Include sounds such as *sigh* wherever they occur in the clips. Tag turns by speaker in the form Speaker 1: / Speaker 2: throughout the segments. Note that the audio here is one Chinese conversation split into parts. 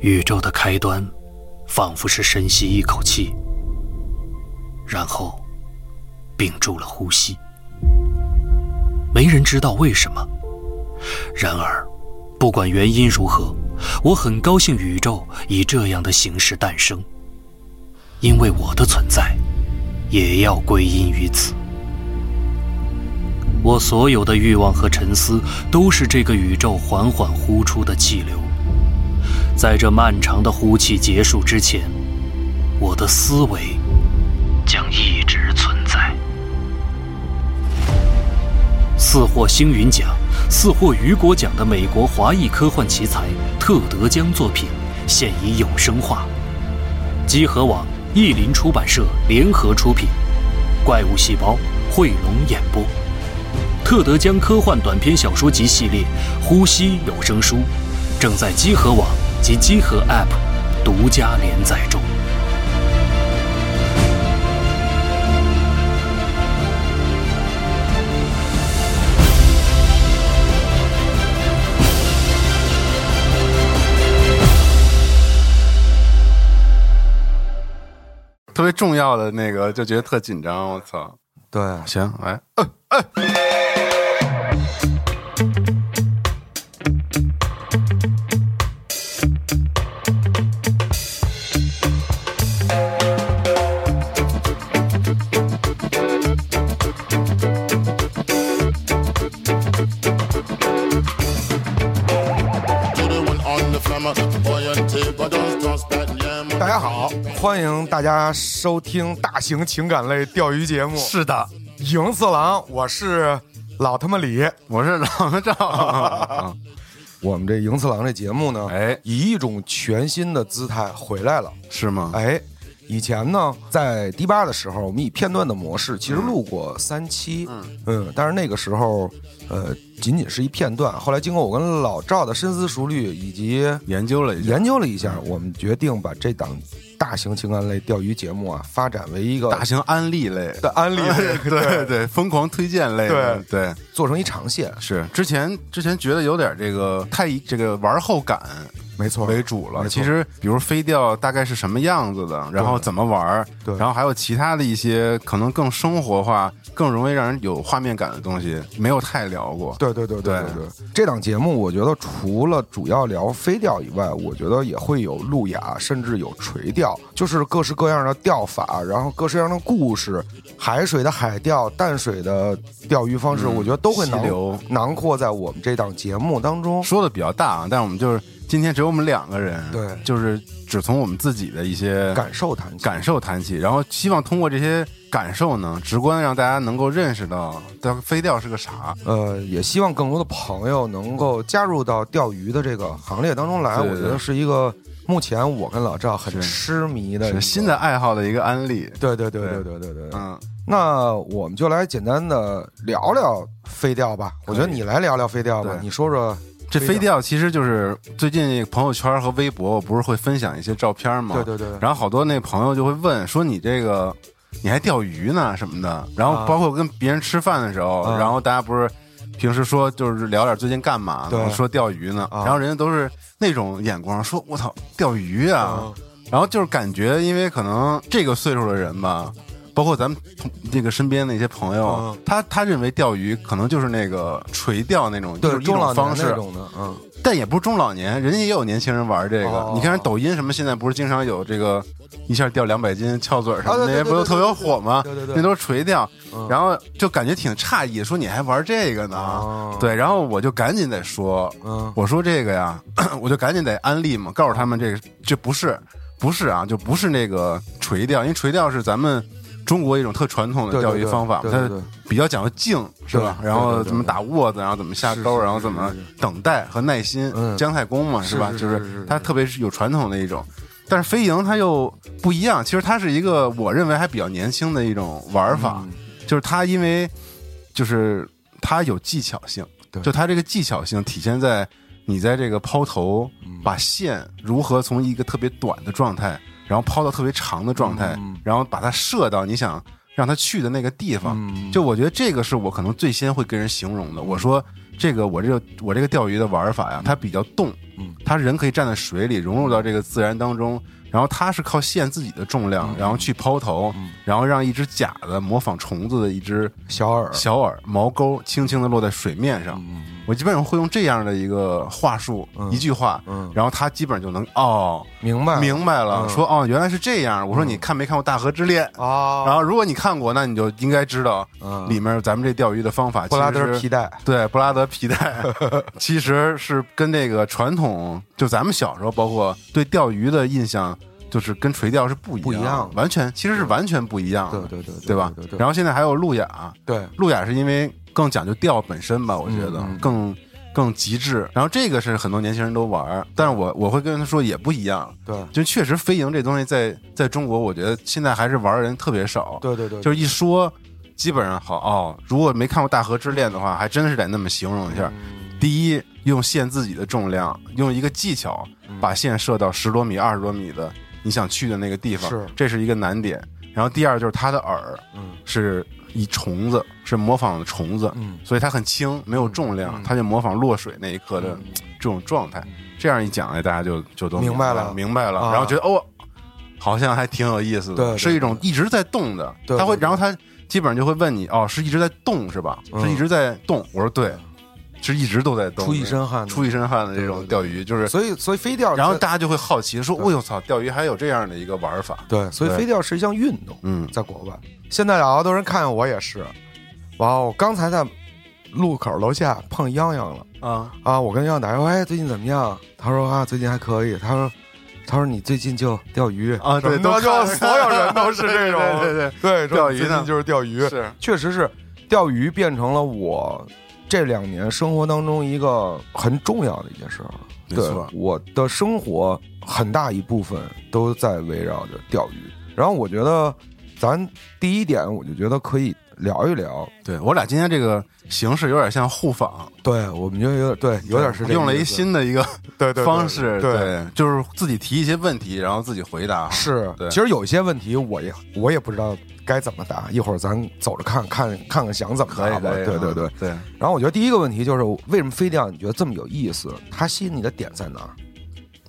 Speaker 1: 宇宙的开端，仿佛是深吸一口气，然后屏住了呼吸。没人知道为什么。然而，不管原因如何，我很高兴宇宙以这样的形式诞生，因为我的存在也要归因于此。我所有的欲望和沉思，都是这个宇宙缓缓呼出的气流。在这漫长的呼气结束之前，我的思维将一直存在。四获星云奖、四获雨果奖的美国华裔科幻奇才特德·江作品现已有声化。积禾网、译林出版社联合出品，《怪物细胞》汇龙演播。特德·江科幻短篇小说集系列《呼吸》有声书，正在积禾网。及机核 App 独家连载中。
Speaker 2: 特别重要的那个，就觉得特紧张。我操！
Speaker 3: 对，
Speaker 2: 行，来。
Speaker 3: 大家好，欢迎大家收听大型情感类钓鱼节目。
Speaker 2: 是的，
Speaker 3: 赢次郎，我是老他妈李，
Speaker 2: 我是老赵。*laughs*
Speaker 3: 我们这赢次郎这节目呢，
Speaker 2: 哎，
Speaker 3: 以一种全新的姿态回来了，
Speaker 2: 是吗？
Speaker 3: 哎。以前呢，在迪吧的时候，我们以片段的模式，其实录过三期，嗯嗯，但是那个时候，呃，仅仅是一片段。后来经过我跟老赵的深思熟虑以及
Speaker 2: 研究了
Speaker 3: 研究了一下，我们决定把这档大型情感类钓鱼节目啊，发展为一个
Speaker 2: 大型安利类
Speaker 3: 的安利类，*laughs*
Speaker 2: 对对，疯狂推荐类，
Speaker 3: 对
Speaker 2: 对，
Speaker 3: 做成一长线。
Speaker 2: 是之前之前觉得有点这个太这个玩后感。
Speaker 3: 没错，
Speaker 2: 为主了。其实，比如飞钓大概是什么样子的，然后怎么玩
Speaker 3: 对，
Speaker 2: 然后还有其他的一些可能更生活化、更容易让人有画面感的东西，没有太聊过。
Speaker 3: 对对对对对对。这档节目，我觉得除了主要聊飞钓以外，我觉得也会有路亚，甚至有垂钓，就是各式各样的钓法，然后各式各样的故事，海水的海钓、淡水的钓鱼方式，我觉得都会囊囊括在我们这档节目当中。
Speaker 2: 说的比较大啊，但是我们就是。今天只有我们两个人，
Speaker 3: 对，
Speaker 2: 就是只从我们自己的一些
Speaker 3: 感受谈起，
Speaker 2: 感受谈起，然后希望通过这些感受呢，直观让大家能够认识到钓飞钓是个啥。
Speaker 3: 呃，也希望更多的朋友能够加入到钓鱼的这个行列当中来。我觉得是一个目前我跟老赵很痴迷的
Speaker 2: 新的爱好的一个案例。
Speaker 3: 对对对对对对对，嗯，那我们就来简单的聊聊飞钓吧。我觉得你来聊聊飞钓吧，你说说。
Speaker 2: 这飞钓其实就是最近朋友圈和微博，我不是会分享一些照片吗？
Speaker 3: 对对对。
Speaker 2: 然后好多那朋友就会问说：“你这个你还钓鱼呢什么的？”然后包括跟别人吃饭的时候，然后大家不是平时说就是聊点最近干嘛
Speaker 3: 呢？
Speaker 2: 说钓鱼呢。然后人家都是那种眼光，说：“我操，钓鱼啊！”然后就是感觉，因为可能这个岁数的人吧。包括咱们那个身边的一些朋友，他他认为钓鱼可能就是那个垂钓那种，就是一种方式，
Speaker 3: 嗯，
Speaker 2: 但也不是中老年，人家也有年轻人玩这个。你看抖音什么，现在不是经常有这个一下钓两百斤翘嘴什么那些，不都特别火吗？
Speaker 3: 对对对，
Speaker 2: 那都是垂钓，然后就感觉挺诧异，说你还玩这个呢？对，然后我就赶紧得说，我说这个呀，*coughs* 我就赶紧得安利嘛，告诉他们这个这不是不是啊，就不是那个垂钓，因为垂钓是咱们。中国一种特传统的钓鱼方法，它比较讲究静，是吧？然后怎么打窝子，然后怎么下钩，然后怎么等待和耐心，姜太公嘛，是吧？就是它特别是有传统的一种。但是飞蝇它又不一样，其实它是一个我认为还比较年轻的一种玩法，就是它因为就是它有技巧性，就它这个技巧性体现在你在这个抛投，把线如何从一个特别短的状态。然后抛到特别长的状态，然后把它射到你想让它去的那个地方。就我觉得这个是我可能最先会跟人形容的。我说这个我这个我这个钓鱼的玩法呀，它比较动，它，人可以站在水里，融入到这个自然当中。然后它是靠线自己的重量，然后去抛投，然后让一只假的模仿虫子的一只
Speaker 3: 小饵
Speaker 2: 小饵毛钩轻轻的落在水面上。我基本上会用这样的一个话术，一句话，然后他基本上就能哦
Speaker 3: 明白
Speaker 2: 明白了，说哦原来是这样。我说你看没看过《大河之恋》啊？然后如果你看过，那你就应该知道里面咱们这钓鱼的方法。
Speaker 3: 布拉德皮带，
Speaker 2: 对布拉德皮带，其实是跟那个传统，就咱们小时候包括对钓鱼的印象。就是跟垂钓是不一样，
Speaker 3: 不一样，
Speaker 2: 完全其实是完全不一样，
Speaker 3: 对对对，
Speaker 2: 对吧？然后现在还有路亚，
Speaker 3: 对，
Speaker 2: 路亚是因为更讲究钓本身吧，我觉得更更极致。然后这个是很多年轻人都玩，但是我我会跟他说也不一样，
Speaker 3: 对，
Speaker 2: 就确实飞蝇这东西在在中国，我觉得现在还是玩的人特别少，
Speaker 3: 对对对，
Speaker 2: 就是一说基本上好哦。如果没看过《大河之恋》的话，还真是得那么形容一下。第一，用线自己的重量，用一个技巧把线射到十多米、二十多米的。你想去的那个地方，
Speaker 3: 是
Speaker 2: 这是一个难点。然后第二就是它的饵，嗯，是以虫子，是模仿虫子，嗯，所以它很轻，没有重量，它就模仿落水那一刻的这种状态。这样一讲，哎，大家就就都
Speaker 3: 明白了，
Speaker 2: 明白了。然后觉得哦，好像还挺有意思
Speaker 3: 的，
Speaker 2: 是一种一直在动的。它会，然后它基本上就会问你，哦，是一直在动是吧？是一直在动。我说对。是一直都在动，
Speaker 3: 出一身汗，
Speaker 2: 出一身汗的这种钓鱼，就是
Speaker 3: 所以所以飞钓，
Speaker 2: 然后大家就会好奇说：“我操，钓鱼还有这样的一个玩法？”
Speaker 3: 对，所以飞钓是一项运动。嗯，在国外，现在好多人看我也是。哇，我刚才在路口楼下碰泱泱了啊啊！我跟泱泱打电话，哎，最近怎么样？他说啊，最近还可以。他说，他说你最近就钓鱼
Speaker 2: 啊？对，
Speaker 3: 都就 *laughs* 所有人都是这种，
Speaker 2: 对对
Speaker 3: 对，
Speaker 2: 钓鱼呢
Speaker 3: 就是钓鱼，
Speaker 2: 是，
Speaker 3: 确实是钓鱼变成了我。这两年生活当中一个很重要的一件事儿，对，我的生活很大一部分都在围绕着钓鱼。然后我觉得，咱第一点，我就觉得可以聊一聊。
Speaker 2: 对我俩今天这个形式有点像互访，
Speaker 3: 对，我们就有点对，有点是
Speaker 2: 用了一新的一个
Speaker 3: 对对
Speaker 2: 方式，
Speaker 3: 对，
Speaker 2: 就是自己提一些问题，然后自己回答。
Speaker 3: 是，
Speaker 2: 对，
Speaker 3: 其实有一些问题，我也我也不知道。该怎么答？一会儿咱走着看看看看想怎么答吧。对对对
Speaker 2: 对。
Speaker 3: 然后我觉得第一个问题就是，为什么飞钓你觉得这么有意思？它吸引你的点在哪儿？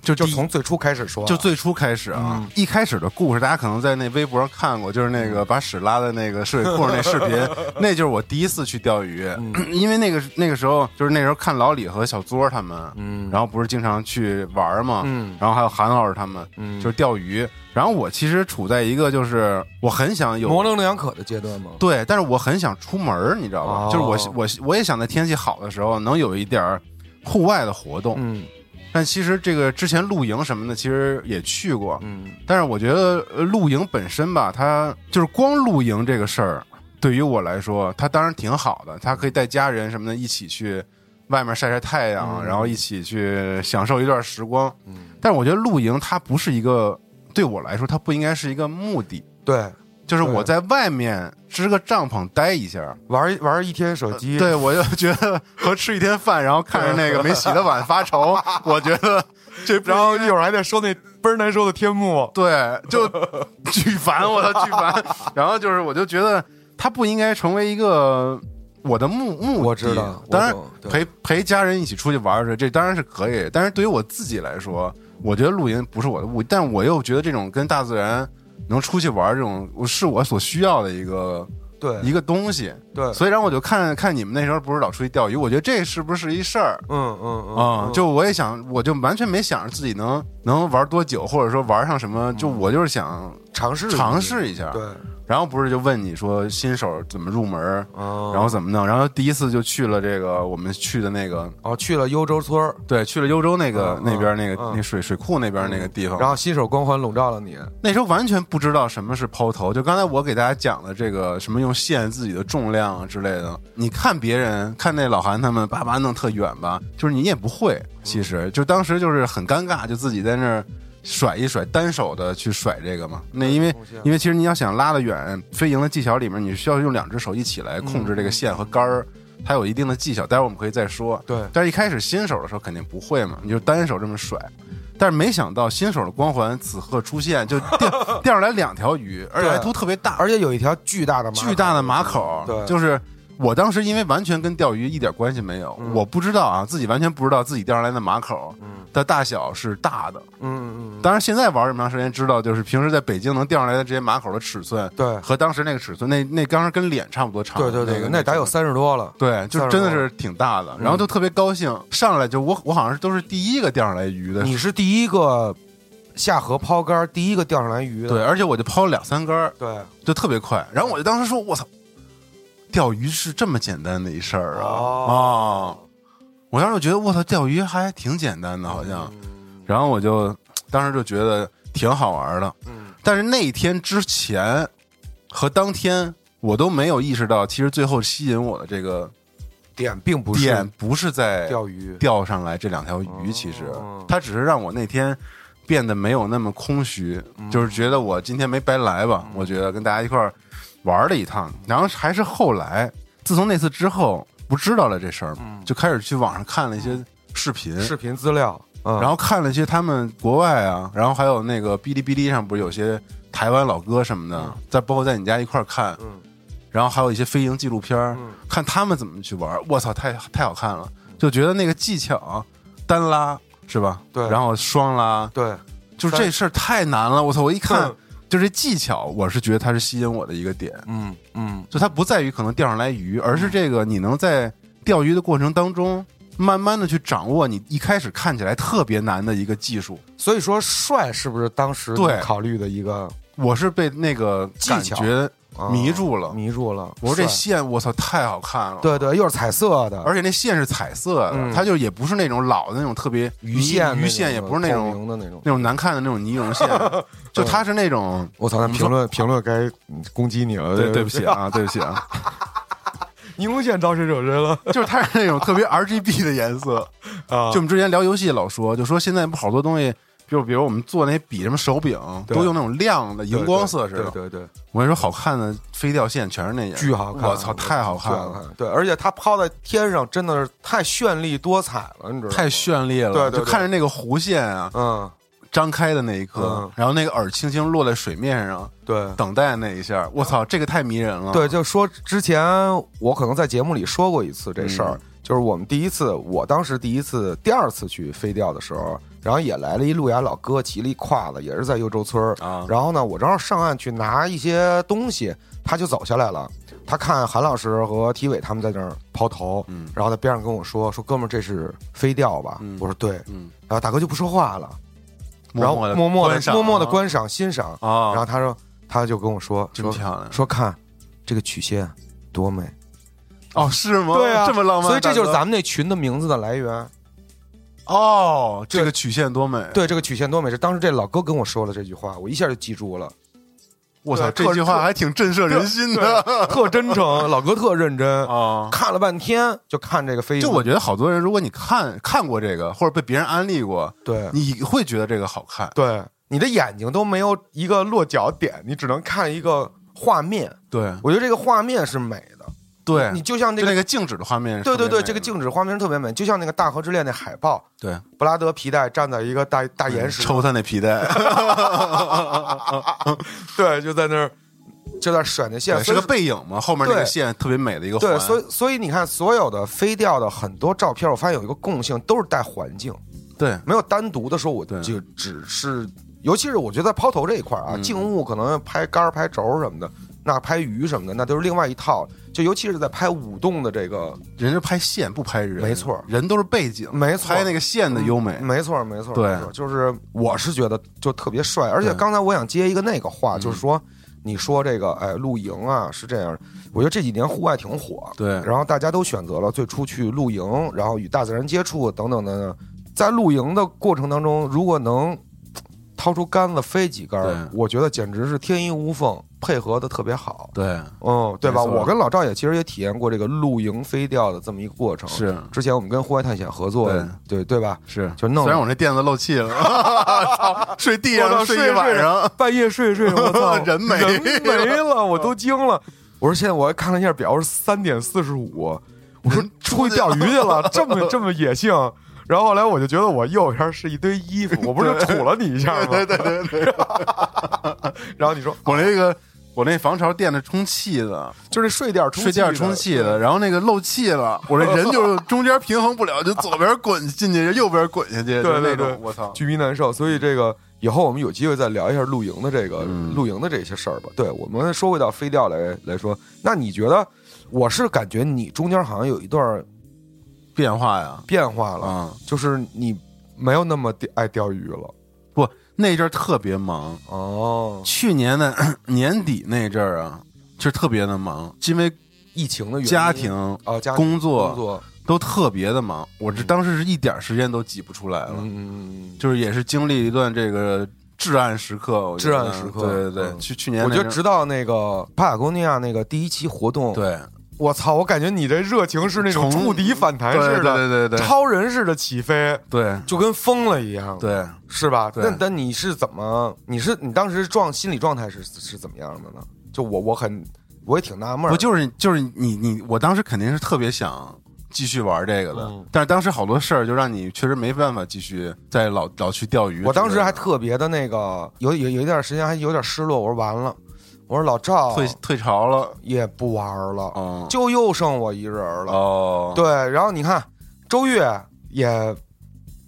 Speaker 2: 就
Speaker 3: 就从最初开始说，
Speaker 2: 就最初开始啊，一开始的故事，大家可能在那微博上看过，就是那个把屎拉在那个水库那视频，*laughs* 那就是我第一次去钓鱼，*clears throat* 因为那个那个时候就是那时候看老李和小作他们，嗯，然后不是经常去玩嘛，嗯，然后还有韩老师他们，嗯，就是钓鱼，然后我其实处在一个就是我很想有
Speaker 3: 模棱两可的阶段嘛，
Speaker 2: 对，但是我很想出门，你知道吧？就是我我我也想在天气好的时候能有一点户外的活动，嗯。但其实这个之前露营什么的，其实也去过。嗯，但是我觉得露营本身吧，它就是光露营这个事儿，对于我来说，它当然挺好的，它可以带家人什么的一起去外面晒晒太阳，然后一起去享受一段时光。嗯，但是我觉得露营它不是一个对我来说，它不应该是一个目的。
Speaker 3: 对。
Speaker 2: 就是我在外面支个帐篷待一下，
Speaker 3: 玩玩一天手机，
Speaker 2: 对我就觉得和吃一天饭，然后看着那个没洗的碗发愁，*laughs* 我觉得这，
Speaker 3: 然后一会儿还得收那倍儿难受的天幕，
Speaker 2: 对，就巨烦，我的巨烦。*laughs* 然后就是，我就觉得它不应该成为一个我的目目的。
Speaker 3: 我知道，
Speaker 2: 当然陪陪家人一起出去玩儿这当然是可以。但是对于我自己来说，我觉得露营不是我的目的，但我又觉得这种跟大自然。能出去玩这种，是我所需要的一个
Speaker 3: 对。
Speaker 2: 一个东西，
Speaker 3: 对，
Speaker 2: 所以然后我就看看你们那时候不是老出去钓鱼，我觉得这是不是一事儿？
Speaker 3: 嗯嗯
Speaker 2: 嗯，就我也想，我就完全没想着自己能能玩多久，或者说玩上什么，就我就是想
Speaker 3: 尝试
Speaker 2: 尝试一下，
Speaker 3: 对。
Speaker 2: 然后不是就问你说新手怎么入门，然后怎么弄？然后第一次就去了这个我们去的那个
Speaker 3: 哦，去了幽州村
Speaker 2: 对，去了幽州那个那边那个那水水库那边那个地方。
Speaker 3: 然后新手光环笼罩了你。
Speaker 2: 那时候完全不知道什么是抛投，就刚才我给大家讲的这个什么用线自己的重量之类的。你看别人看那老韩他们叭叭弄特远吧，就是你也不会。其实就当时就是很尴尬，就自己在那儿。甩一甩，单手的去甩这个嘛？那因为因为其实你要想拉得远，飞蝇的技巧里面，你需要用两只手一起来控制这个线和杆儿，它有一定的技巧。待会儿我们可以再说。
Speaker 3: 对，
Speaker 2: 但是一开始新手的时候肯定不会嘛，你就单手这么甩。但是没想到新手的光环此刻出现，就钓钓上来两条鱼，而且还都特别大，
Speaker 3: 而且有一条巨大的
Speaker 2: 巨大的马口，
Speaker 3: 对，
Speaker 2: 就是。我当时因为完全跟钓鱼一点关系没有，我不知道啊，自己完全不知道自己钓上来的马口的大小是大的。
Speaker 3: 嗯嗯，
Speaker 2: 当然现在玩这么长时间，知道就是平时在北京能钓上来的这些马口的尺寸，
Speaker 3: 对
Speaker 2: 和当时那个尺寸，那那当时跟脸差不多长。
Speaker 3: 对对对，
Speaker 2: 那个
Speaker 3: 那得有三十多了。
Speaker 2: 对，就真的是挺大的，然后就特别高兴，上来就我我好像是都是第一个钓上来鱼的。
Speaker 3: 你是第一个下河抛竿，第一个钓上来鱼的。
Speaker 2: 对，而且我就抛了两三竿，
Speaker 3: 对，
Speaker 2: 就特别快。然后我就当时说：“我操，钓鱼是这么简单的一事儿啊！”啊，我当时就觉得我操，钓鱼还挺简单的，好像。然后我就 *tsk* 当时就觉得挺好玩的。嗯。但是那一天之前和当天，我都没有意识到，其实最后吸引我的这个。
Speaker 3: 点并不是
Speaker 2: 点不是在
Speaker 3: 钓鱼
Speaker 2: 钓上来这两条鱼，其实它只是让我那天变得没有那么空虚，就是觉得我今天没白来吧。我觉得跟大家一块儿玩了一趟，然后还是后来，自从那次之后，不知道了这事儿，就开始去网上看了一些视频、
Speaker 3: 视频资料，然
Speaker 2: 后看了一些他们国外啊，然后还有那个哔哩哔哩上不是有些台湾老哥什么的，在包括在你家一块儿看。然后还有一些飞行纪录片看他们怎么去玩我操，太太好看了，就觉得那个技巧，单拉是吧？
Speaker 3: 对，
Speaker 2: 然后双拉，
Speaker 3: 对，
Speaker 2: 就是这事儿太难了。我操，我一看就这技巧，我是觉得它是吸引我的一个点。
Speaker 3: 嗯嗯，
Speaker 2: 就它不在于可能钓上来鱼，而是这个你能在钓鱼的过程当中，慢慢的去掌握你一开始看起来特别难的一个技术。
Speaker 3: 所以说，帅是不是当时
Speaker 2: 对
Speaker 3: 考虑的一个？
Speaker 2: 我是被那个
Speaker 3: 技巧。
Speaker 2: 迷住了，
Speaker 3: 迷住了！
Speaker 2: 我说这线，我操，太好看了！
Speaker 3: 对对，又是彩色的，
Speaker 2: 而且那线是彩色的，它就也不是那种老的那种特别
Speaker 3: 鱼
Speaker 2: 线，鱼
Speaker 3: 线
Speaker 2: 也不是那种
Speaker 3: 的那
Speaker 2: 种那种难看的那种尼龙线，*laughs* 就它是那种……
Speaker 3: 我操！评论评论该攻击你了，
Speaker 2: 对对不起啊，对不起啊！
Speaker 3: 尼龙线招谁惹谁了？
Speaker 2: 就是它是那种特别 R G B 的颜色 *laughs* 啊！就我们之前聊游戏老说，就说现在不好多东西。就比如我们做那笔什么手柄，都用那种亮的荧光色似的。
Speaker 3: 对对，
Speaker 2: 我跟你说，好看的飞钓线全是那样，
Speaker 3: 巨好看！
Speaker 2: 我操，太好看了！
Speaker 3: 对，而且它抛在天上，真的是太绚丽多彩了，你知道吗？
Speaker 2: 太绚丽了！
Speaker 3: 对
Speaker 2: 对，就看着那个弧线啊，
Speaker 3: 嗯，
Speaker 2: 张开的那一刻，然后那个饵轻轻落在水面上，
Speaker 3: 对，
Speaker 2: 等待那一下，我操，这个太迷人了！
Speaker 3: 对，就说之前我可能在节目里说过一次这事儿，就是我们第一次，我当时第一次、第二次去飞钓的时候。然后也来了一路牙老哥，骑了一胯子，也是在幽州村
Speaker 2: 啊。
Speaker 3: 然后呢，我正好上岸去拿一些东西，他就走下来了。他看韩老师和体伟他们在那儿抛头，嗯，然后在边上跟我说：“说哥们儿，这是飞钓吧？”我说：“对。”嗯，然后大哥就不说话了，然后默默的默默的观赏欣赏
Speaker 2: 啊。
Speaker 3: 然后他说，他就跟我说：“
Speaker 2: 真漂亮，
Speaker 3: 说看这个曲线多美。”
Speaker 2: 哦，是吗？
Speaker 3: 对啊，
Speaker 2: 这么浪漫。
Speaker 3: 所以这就是咱们那群的名字的来源。
Speaker 2: 哦，这个曲线多美！
Speaker 3: 对，这个曲线多美！是当时这老哥跟我说了这句话，我一下就记住了。
Speaker 2: 我操，这句话还挺震慑人心的，
Speaker 3: 特真诚。老哥特认真啊，看了半天就看这个飞。
Speaker 2: 就我觉得好多人，如果你看看过这个，或者被别人安利过，
Speaker 3: 对，
Speaker 2: 你会觉得这个好看。
Speaker 3: 对，你的眼睛都没有一个落脚点，你只能看一个画面。
Speaker 2: 对，
Speaker 3: 我觉得这个画面是美的。
Speaker 2: 对
Speaker 3: 你就像
Speaker 2: 那个静止的画面，
Speaker 3: 对对对，这个静止画面特别美，就像那个《大河之恋》那海报，
Speaker 2: 对，
Speaker 3: 布拉德皮带站在一个大大岩石，
Speaker 2: 抽他那皮带，*laughs*
Speaker 3: 对，就在那儿就在甩那线，
Speaker 2: 是个背影嘛，后面那个线特别美的一个
Speaker 3: 对，所以所以你看，所有的飞钓的很多照片，我发现有一个共性，都是带环境，
Speaker 2: 对，
Speaker 3: 没有单独的说，我就只是，尤其是我觉得在抛投这一块啊，静物可能拍杆拍轴什么的。那拍鱼什么的，那都是另外一套。就尤其是在拍舞动的这个，
Speaker 2: 人家拍线不拍人，
Speaker 3: 没错，
Speaker 2: 人都是背景，
Speaker 3: 没错，
Speaker 2: 拍那个线的优美，
Speaker 3: 没错，没错，
Speaker 2: 对，
Speaker 3: 就是我是觉得就特别帅。而且刚才我想接一个那个话，就是说，你说这个哎露营啊是这样，我觉得这几年户外挺火，
Speaker 2: 对，
Speaker 3: 然后大家都选择了最初去露营，然后与大自然接触等等的，在露营的过程当中，如果能。*tsk* 掏出杆子飞几杆，我觉得简直是天衣无缝，配合的特别好。
Speaker 2: 对，
Speaker 3: 嗯，对吧？我跟老赵也其实也体验过这个露营飞钓的这么一个过程。
Speaker 2: 是，
Speaker 3: 之前我们跟户外探险合作，对对吧？
Speaker 2: 是，
Speaker 3: 就弄。
Speaker 2: 虽然我那垫子漏气了，*laughs* 睡地上睡一晚上，
Speaker 3: 半夜睡睡，我操，*laughs*
Speaker 2: 人没
Speaker 3: 人没了，*laughs* 我都惊了。我说现在我还看了一下表，是三点四十五。我说出去钓鱼去了，这么这么野性。然后后来我就觉得我右边是一堆衣服，我不是杵了你一下吗？
Speaker 2: 对对对对。
Speaker 3: 然后你说
Speaker 2: 我那个我那防潮垫的充气的，
Speaker 3: 就是睡垫充
Speaker 2: 睡垫充气的，然后那个漏气了，我这人就 *laughs* 中间平衡不了，就左边滚进去，右边滚下去，
Speaker 3: 对对对，
Speaker 2: 我操，
Speaker 3: 巨逼难受。所以这个以后我们有机会再聊一下露营的这个露营的这些事儿吧。对我们说回到飞钓来来说，那你觉得？我是感觉你中间好像有一段
Speaker 2: 变化呀，
Speaker 3: 变化了，就是你没有那么爱钓鱼了。
Speaker 2: 不，那阵儿特别忙。
Speaker 3: 哦。
Speaker 2: 去年的 *clears throat* 年底那阵儿啊，就特别的忙，因为
Speaker 3: 疫情的原因，
Speaker 2: 家庭
Speaker 3: 啊，
Speaker 2: 工
Speaker 3: 作
Speaker 2: 工作。都特别的忙。我这当时是一点时间都挤不出来了，
Speaker 3: 嗯
Speaker 2: 就是也是经历一段这个至暗时刻，
Speaker 3: 至暗时刻。
Speaker 2: 对对对，去去年
Speaker 3: 我觉得直到那个帕塔哥尼亚那个第一期活动，
Speaker 2: 对。
Speaker 3: 我操！我感觉你这热情是那种触底反弹似
Speaker 2: 的，对对对，
Speaker 3: 超人似的起飞，
Speaker 2: 对，
Speaker 3: 就跟疯了一样，
Speaker 2: 对，
Speaker 3: 是吧？那那你是怎么？你是你当时状心理状态是是怎么样的呢？就我我很我也挺纳闷，
Speaker 2: 不就是就是你你我当时肯定是特别想继续玩这个的，但是当时好多事儿就让你确实没办法继续再老老去钓鱼。
Speaker 3: 我当时还特别的那个有有有一段时间还有点失落，我说完了。我说老赵
Speaker 2: 退退潮了，
Speaker 3: 也不玩了，就又剩我一人了。
Speaker 2: 哦，
Speaker 3: 对，然后你看周越也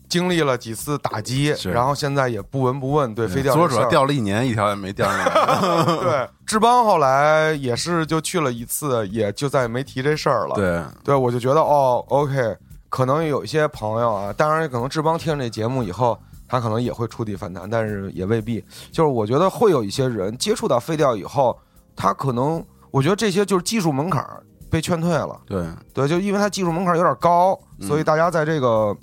Speaker 3: 经历了几次打击，然后现在也不闻不问。对，飞钓
Speaker 2: 主要钓了一年，一条也没钓上来。*laughs* *laughs*
Speaker 3: 对，志邦后来也是就去了一次，也就再也没提这事儿了。
Speaker 2: 对，
Speaker 3: 对我就觉得哦，OK，可能有一些朋友啊，当然可能志邦听这节目以后。他可能也会触底反弹，但是也未必。就是我觉得会有一些人接触到废钓以后，他可能我觉得这些就是技术门槛被劝退了。
Speaker 2: 对
Speaker 3: 对，就因为他技术门槛有点高，所以大家在这个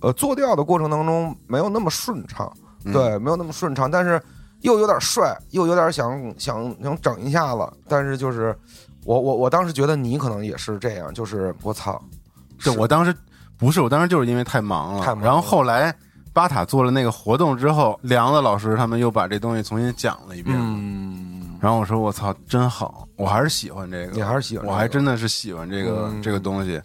Speaker 3: 呃做钓的过程当中没有那么顺畅。对，没有那么顺畅，但是又有点帅，又有点想想想整一下子。但是就是我我我当时觉得你可能也是这样，就是我操，
Speaker 2: 对我当时不是，我当时就是因为太忙了，
Speaker 3: 太忙。
Speaker 2: 然后后来。巴塔做了那个活动之后，梁子老师他们又把这东西重新讲了一遍。
Speaker 3: 嗯，
Speaker 2: 然后我说：“我操，真好！我还是喜欢这个，
Speaker 3: 你还是喜欢，
Speaker 2: 我还真的是喜欢这个这个东西。”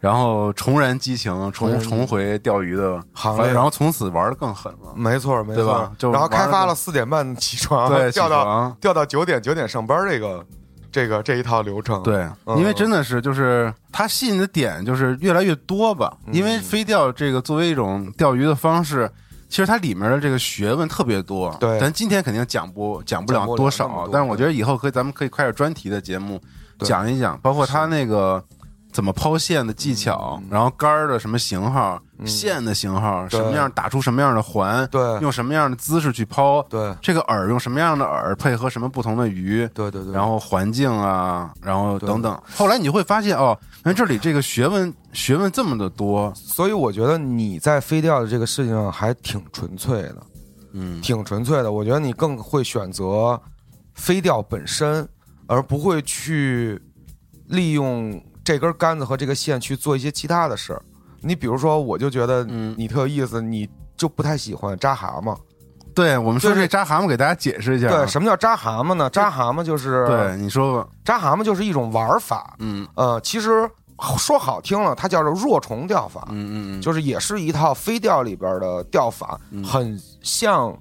Speaker 2: 然后重燃激情，重重回钓鱼的
Speaker 3: 行列，
Speaker 2: 然后从此玩的更狠了。
Speaker 3: 没错，没错，
Speaker 2: 就
Speaker 3: 然后开发了四点半起床，
Speaker 2: 对，*laughs*
Speaker 3: 钓到钓到九点九点上班这个。这个这一套流程，
Speaker 2: 对，因为真的是就是它吸引的点就是越来越多吧。因为飞钓这个作为一种钓鱼的方式，其实它里面的这个学问特别多。
Speaker 3: 对，
Speaker 2: 咱今天肯定讲不讲不
Speaker 3: 了
Speaker 2: 多少，但是我觉得以后可以咱们可以开点专题的节目讲一讲，包括它那个。怎么抛线的技巧，然后杆儿的什么型号，线的型号，什么样打出什么样的环，
Speaker 3: 对，
Speaker 2: 用什么样的姿势去抛，
Speaker 3: 对，
Speaker 2: 这个饵用什么样的饵配合什么不同的鱼，
Speaker 3: 对对对，
Speaker 2: 然后环境啊，然后等等。后来你会发现哦，原来这里这个学问学问这么的多，
Speaker 3: 所以我觉得你在飞钓的这个事情上还挺纯粹的，
Speaker 2: 嗯，
Speaker 3: 挺纯粹的。我觉得你更会选择飞钓本身，而不会去利用。这根杆子和这个线去做一些其他的事儿，你比如说，我就觉得你特有意思，你就不太喜欢扎蛤蟆。
Speaker 2: 对我们说这扎蛤蟆，给大家解释一下。
Speaker 3: 对，什么叫扎蛤蟆呢？扎蛤蟆就是
Speaker 2: 对你说吧，
Speaker 3: 扎蛤蟆就是一种玩法。
Speaker 2: 嗯
Speaker 3: 呃，其实说好听了，它叫做若虫钓法。
Speaker 2: 嗯嗯，
Speaker 3: 就是也是一套飞钓里边的钓法，很像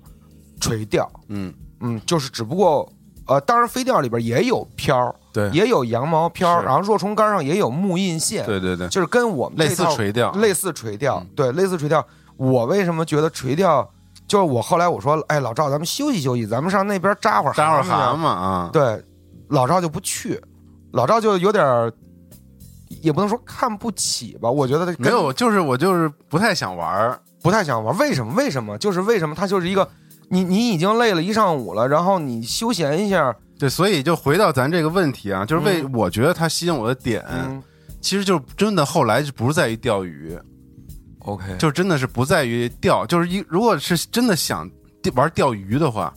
Speaker 3: 垂钓。
Speaker 2: 嗯
Speaker 3: 嗯，就是只不过呃，当然飞钓里边也有漂。
Speaker 2: 对，
Speaker 3: 也有羊毛漂，然后若虫杆上也有木印线，
Speaker 2: 对对对，
Speaker 3: 就是跟我们
Speaker 2: 类似垂钓，
Speaker 3: 类似垂钓，对，类似垂钓。我为什么觉得垂钓？就是我后来我说，哎，老赵，咱们休息休息，咱们上那边扎会儿
Speaker 2: 扎会儿
Speaker 3: 蛤
Speaker 2: 蟆啊。
Speaker 3: 对，老赵就不去，老赵就有点，也不能说看不起吧。我觉得
Speaker 2: 没有，就是我就是不太想玩，
Speaker 3: 不太想玩。为什么？为什么？就是为什么？他就是一个，你你已经累了一上午了，然后你休闲一下。
Speaker 2: 对，所以就回到咱这个问题啊，就是为我觉得它吸引我的点，其实就是真的后来就不是在于钓鱼
Speaker 3: ，OK，
Speaker 2: 就真的是不在于钓，就是一如果是真的想玩钓鱼的话，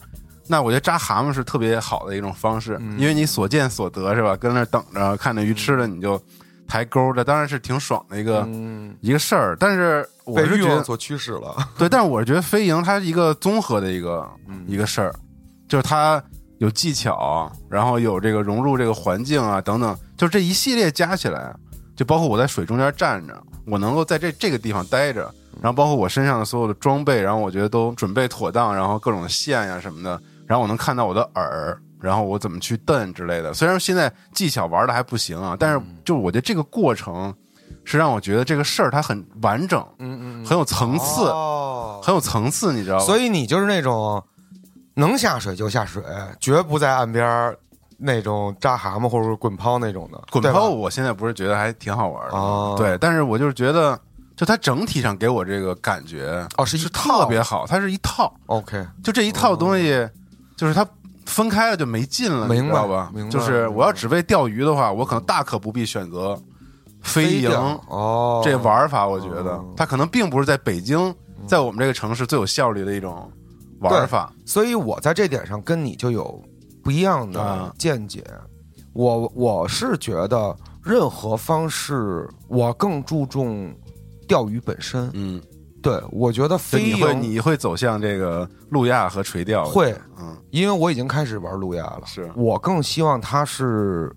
Speaker 2: 那我觉得扎蛤蟆是特别好的一种方式，因为你所见所得是吧？跟那等着看着鱼吃了，你就抬钩，这当然是挺爽的一个一个事儿。但是我是觉得
Speaker 3: 所驱使了，
Speaker 2: 对，但是我是觉得飞营它是一个综合的一个一个事儿，就是它。有技巧，然后有这个融入这个环境啊，等等，就这一系列加起来，就包括我在水中间站着，我能够在这这个地方待着，然后包括我身上的所有的装备，然后我觉得都准备妥当，然后各种线呀什么的，然后我能看到我的饵，然后我怎么去蹬之类的。虽然现在技巧玩的还不行啊，但是就我觉得这个过程是让我觉得这个事儿它很完整，
Speaker 3: 嗯嗯，
Speaker 2: 很有层次，
Speaker 3: 哦，
Speaker 2: 很有层次，你知道吗？
Speaker 3: 所以你就是那种能下水就下水，绝不在岸边儿那种扎蛤蟆或者是滚抛那种的。
Speaker 2: 滚抛，我现在不是觉得还挺好玩的，
Speaker 3: 哦
Speaker 2: 对，但是我就是觉得，就它整体上给我这个感觉
Speaker 3: 哦是一
Speaker 2: 是
Speaker 3: 套
Speaker 2: 特别好，它是一套
Speaker 3: ，OK，
Speaker 2: 就这一套东西，就是它分开了就没劲了，你
Speaker 3: 明白
Speaker 2: 吧
Speaker 3: 明？白
Speaker 2: 就是我要只为钓鱼的话，我可能大可不必选择飞
Speaker 3: 飞
Speaker 2: 蝇
Speaker 3: 哦，
Speaker 2: 这玩法，我觉得
Speaker 3: 哦
Speaker 2: 它可能并不是在北京，在我们这个城市最有效率的一种玩法。
Speaker 3: 所以我在这点上跟你就有不一样的
Speaker 2: 啊
Speaker 3: 见解。我我是觉得任何方式，我更注重钓鱼本身。
Speaker 2: 嗯，
Speaker 3: 对我觉得
Speaker 2: 你会你会走向这个路亚和垂钓，
Speaker 3: 会，
Speaker 2: 嗯，
Speaker 3: 因为我已经开始玩路亚了。
Speaker 2: 是
Speaker 3: 我更希望它是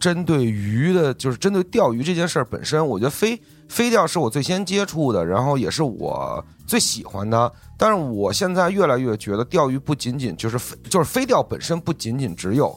Speaker 3: 针对鱼的，就是针对钓鱼这件事儿本身。我觉得飞飞钓是我最先接触的，然后也是我最喜欢的。但是我现在越来越觉得，钓鱼不仅仅就是飞，就是飞钓本身不仅仅只有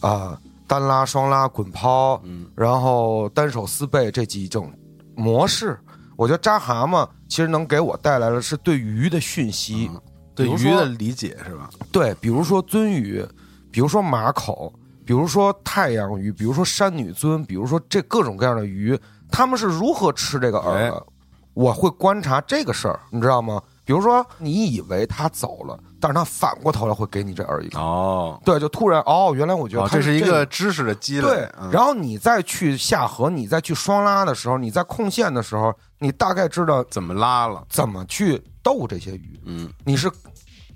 Speaker 3: 啊、单拉、双拉、滚抛，
Speaker 2: 嗯，
Speaker 3: 然后单手撕背这几种模式。我觉得扎蛤蟆其实能给我带来的是对鱼的讯息，
Speaker 2: 对鱼的理解是吧？
Speaker 3: 对，比如说鳟鱼，比如说马口，比如说太阳鱼，比如说山女鳟，比如说这各种各样的鱼，他们是如何吃这个饵的？我会观察这个事儿，你知道吗？比如说，你以为它走了，但是他反过头来会给你这饵一口。
Speaker 2: 哦，
Speaker 3: 对，就突然哦，原来我觉得
Speaker 2: 这是一个知识的积累。
Speaker 3: 对，
Speaker 2: 嗯
Speaker 3: 然后你再去下河，你再去双拉的时候，你在控线的时候，你大概知道
Speaker 2: 怎么拉了？
Speaker 3: 怎么去逗这些鱼。
Speaker 2: 嗯，
Speaker 3: 你是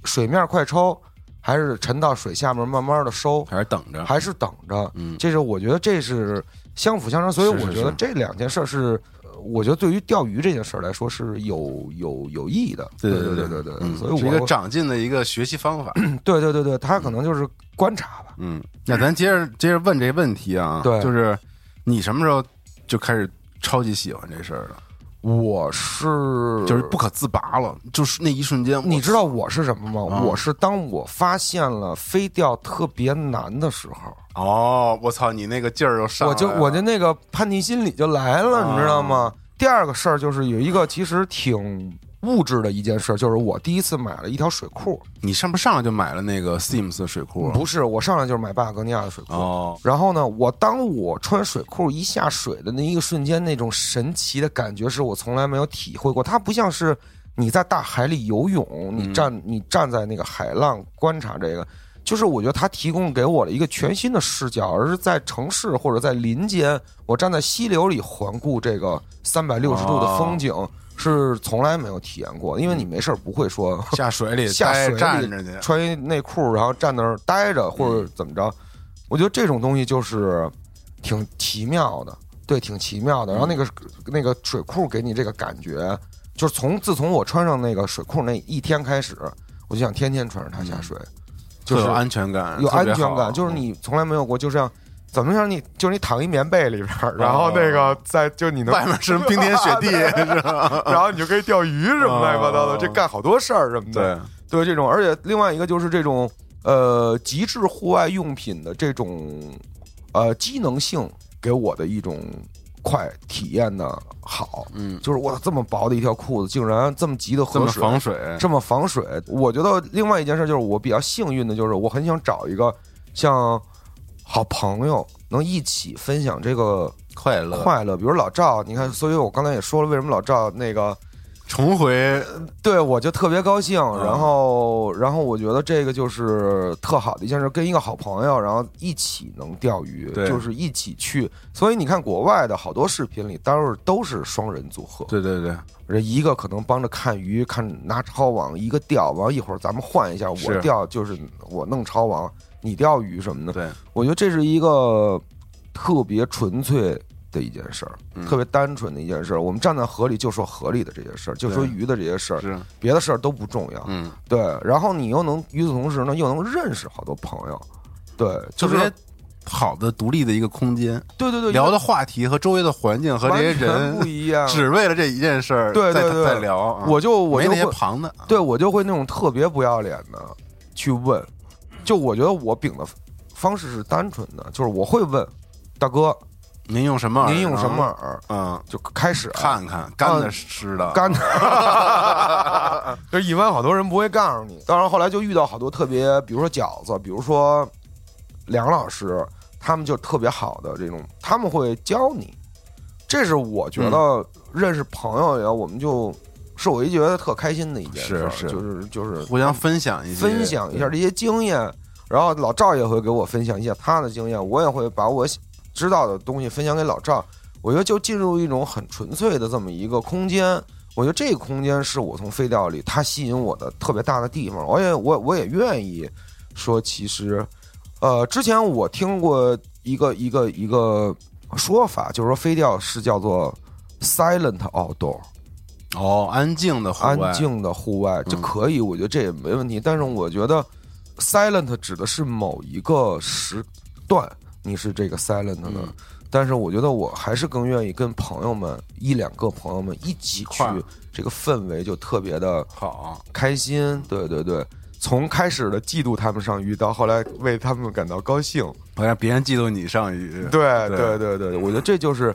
Speaker 3: 水面快抽，还是沉到水下面慢慢的收，
Speaker 2: 还是等着。
Speaker 3: 还是等着？
Speaker 2: 嗯
Speaker 3: 这是我觉得这是相辅相成，所以我觉得这两件事儿是，呃我觉得对于钓鱼这件事儿来说是有有有意义的。对
Speaker 2: 对
Speaker 3: 对对对
Speaker 2: 嗯
Speaker 3: 所以
Speaker 2: 是一个长进的一个学习方法。*clears throat*
Speaker 3: 对对对对，他可能就是观察吧。
Speaker 2: 嗯，那咱接着接着问这问题啊，
Speaker 3: 对
Speaker 2: 就是你什么时候就开始超级喜欢这事儿了？
Speaker 3: 我是
Speaker 2: 就是不可自拔了，就是那一瞬间，
Speaker 3: 你知道我是什么吗？
Speaker 2: 啊
Speaker 3: 我是当我发现了飞钓特别难的时候，
Speaker 2: 哦，我操，你那个劲儿又上来了，
Speaker 3: 我就我就那个叛逆心理就来了，
Speaker 2: 啊
Speaker 3: 你知道吗？第二个事儿就是有一个其实挺物质的一件事，就是我第一次买了一条水裤，
Speaker 2: 你上不上来就买了那个 Sims 的水裤？
Speaker 3: 不是我上来就是买巴塔哥尼亚的水裤。
Speaker 2: 哦，
Speaker 3: 然后呢，我当我穿水裤一下水的那一个瞬间，那种神奇的感觉是我从来没有体会过。它不像是你在大海里游泳，你站你站在那个海浪观察这个，就是我觉得它提供给我了一个全新的视角，而是在城市或者在林间，我站在溪流里环顾这个三百六十度的风景。是从来没有体验过，因为你没事儿不会说 *laughs*
Speaker 2: 下水里
Speaker 3: 下水里
Speaker 2: 站着去，
Speaker 3: 穿一内裤，然后站那儿待着，或者怎么着。我觉得这种东西就是挺奇妙的，对，挺奇妙的。然后那个那个水库给你这个感觉，就是从自从我穿上那个水库那一天开始，我就想天天穿着它下水，就是
Speaker 2: 有安全感，
Speaker 3: 有安全感，就是你从来没有过，就像怎么想你就是你躺一棉被里边儿，然后那个在就你能
Speaker 2: 外面是冰天雪地，*laughs* 是？
Speaker 3: 然后你就可以钓鱼什么乱七八糟的，
Speaker 2: 哦
Speaker 3: 这干好多事儿什么的。
Speaker 2: 对，
Speaker 3: 对这种，而且另外一个就是这种呃极致户外用品的这种呃机能性给我的一种快体验的好，
Speaker 2: 嗯，
Speaker 3: 就是哇这么薄的一条裤子竟然这么急的喝水，
Speaker 2: 防水，
Speaker 3: 这么防水。我觉得另外一件事就是我比较幸运的就是我很想找一个像好朋友能一起分享这个
Speaker 2: 快乐，
Speaker 3: 快乐，比如老赵，你看，所以我刚才也说了，为什么老赵那个。
Speaker 2: 重回
Speaker 3: 对，我就特别高兴，
Speaker 2: 嗯
Speaker 3: 然后，然后我觉得这个就是特好的一件事，跟一个好朋友，然后一起能钓鱼，就是一起去。所以你看，国外的好多视频里都是都是双人组合，
Speaker 2: 对对对，
Speaker 3: 这一个可能帮着看鱼，看拿抄网，一个钓，完一会儿咱们换一下，我钓就是我弄抄网，你钓鱼什么的。
Speaker 2: 对，
Speaker 3: 我觉得这是一个特别纯粹的一件事儿，
Speaker 2: 嗯
Speaker 3: 特别单纯的一件事儿。我们站在河里就说河里的这些事儿，就说
Speaker 2: 对
Speaker 3: 鱼的这些事儿，
Speaker 2: 是，
Speaker 3: 别的事儿都不重要。
Speaker 2: 嗯，
Speaker 3: 对，然后你又能与此同时呢，又能认识好多朋友。对，就是
Speaker 2: 好的独立的一个空间，
Speaker 3: 对对对，
Speaker 2: 聊的话题和周围的环境和这些
Speaker 3: 完全
Speaker 2: 人
Speaker 3: 不一样。*laughs*
Speaker 2: 只为了这一件事儿，在
Speaker 3: 对对对
Speaker 2: 在聊啊，
Speaker 3: 我就我
Speaker 2: 没那些
Speaker 3: 就会
Speaker 2: 旁的，
Speaker 3: 对我就会那种特别不要脸的去问，就我觉得我饼的方式是单纯的，就是我会问大哥，
Speaker 2: 您用什么？
Speaker 3: 您用什么饵？
Speaker 2: 嗯，
Speaker 3: 就开始
Speaker 2: 看看干的湿的，
Speaker 3: 干的。*laughs* 就一般好多人不会告诉你。当然后来就遇到好多特别，比如说饺子，比如说梁老师，他们就特别好的这种，他们会教你。这是我觉得认识朋友呀，我们就是我一觉得特开心的一件事，
Speaker 2: 是
Speaker 3: 就是就是
Speaker 2: 互相分享一
Speaker 3: 下分享一下这些经验。然后老赵也会给我分享一下他的经验，我也会把我知道的东西分享给老赵。我觉得就进入一种很纯粹的这么一个空间。我觉得这个空间是我从飞钓里它吸引我的特别大的地方。我也我我也愿意说，其实，呃，之前我听过一个一个一个说法，就是说飞钓是叫做 silent outdoor，
Speaker 2: 哦，安静的
Speaker 3: 安静的户外就可以。我觉得这也没问题。但是我觉得 silent 指的是某一个时段，你是这个 silent 的。但是我觉得我还是更愿意跟朋友们一两个朋友们一起去，这个氛围就特别的
Speaker 2: 好，
Speaker 3: 开心。对对对，从开始的嫉妒他们上鱼，到后来为他们感到高兴，
Speaker 2: 好像别人嫉妒你上鱼。
Speaker 3: 对对对对，我觉得这就是，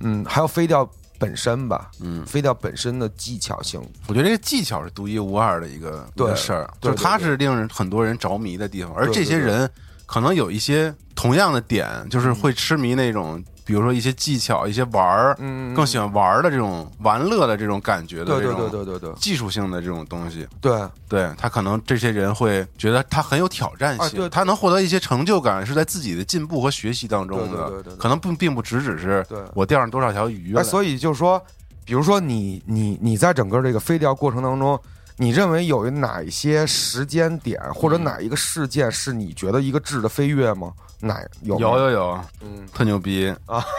Speaker 3: 嗯，还要飞钓本身吧，嗯，飞钓本身的技巧性，
Speaker 2: 我觉得这个技巧是独一无二的一个事儿，就它是令人很多人着迷的地方，而这些人。可能有一些同样的点，就是会痴迷那种，比如说一些技巧、一些玩儿，嗯，更喜欢玩儿的这种玩乐的这种感觉的
Speaker 3: 这种，对对对对。对对，
Speaker 2: 技术性的这种东西，
Speaker 3: 对。
Speaker 2: 对，他可能这些人会觉得他很有挑战性，他能获得一些成就感，是在自己的进步和学习当中
Speaker 3: 的，对对对，
Speaker 2: 可能并并不只只是我钓上多少条鱼，
Speaker 3: 所以就是说，比如说你你你在整个这个飞钓过程当中。你认为有哪一些时间点或者哪一个事件是你觉得一个质的飞跃吗？哪有
Speaker 2: 有有有，嗯，特牛逼。啊！*laughs*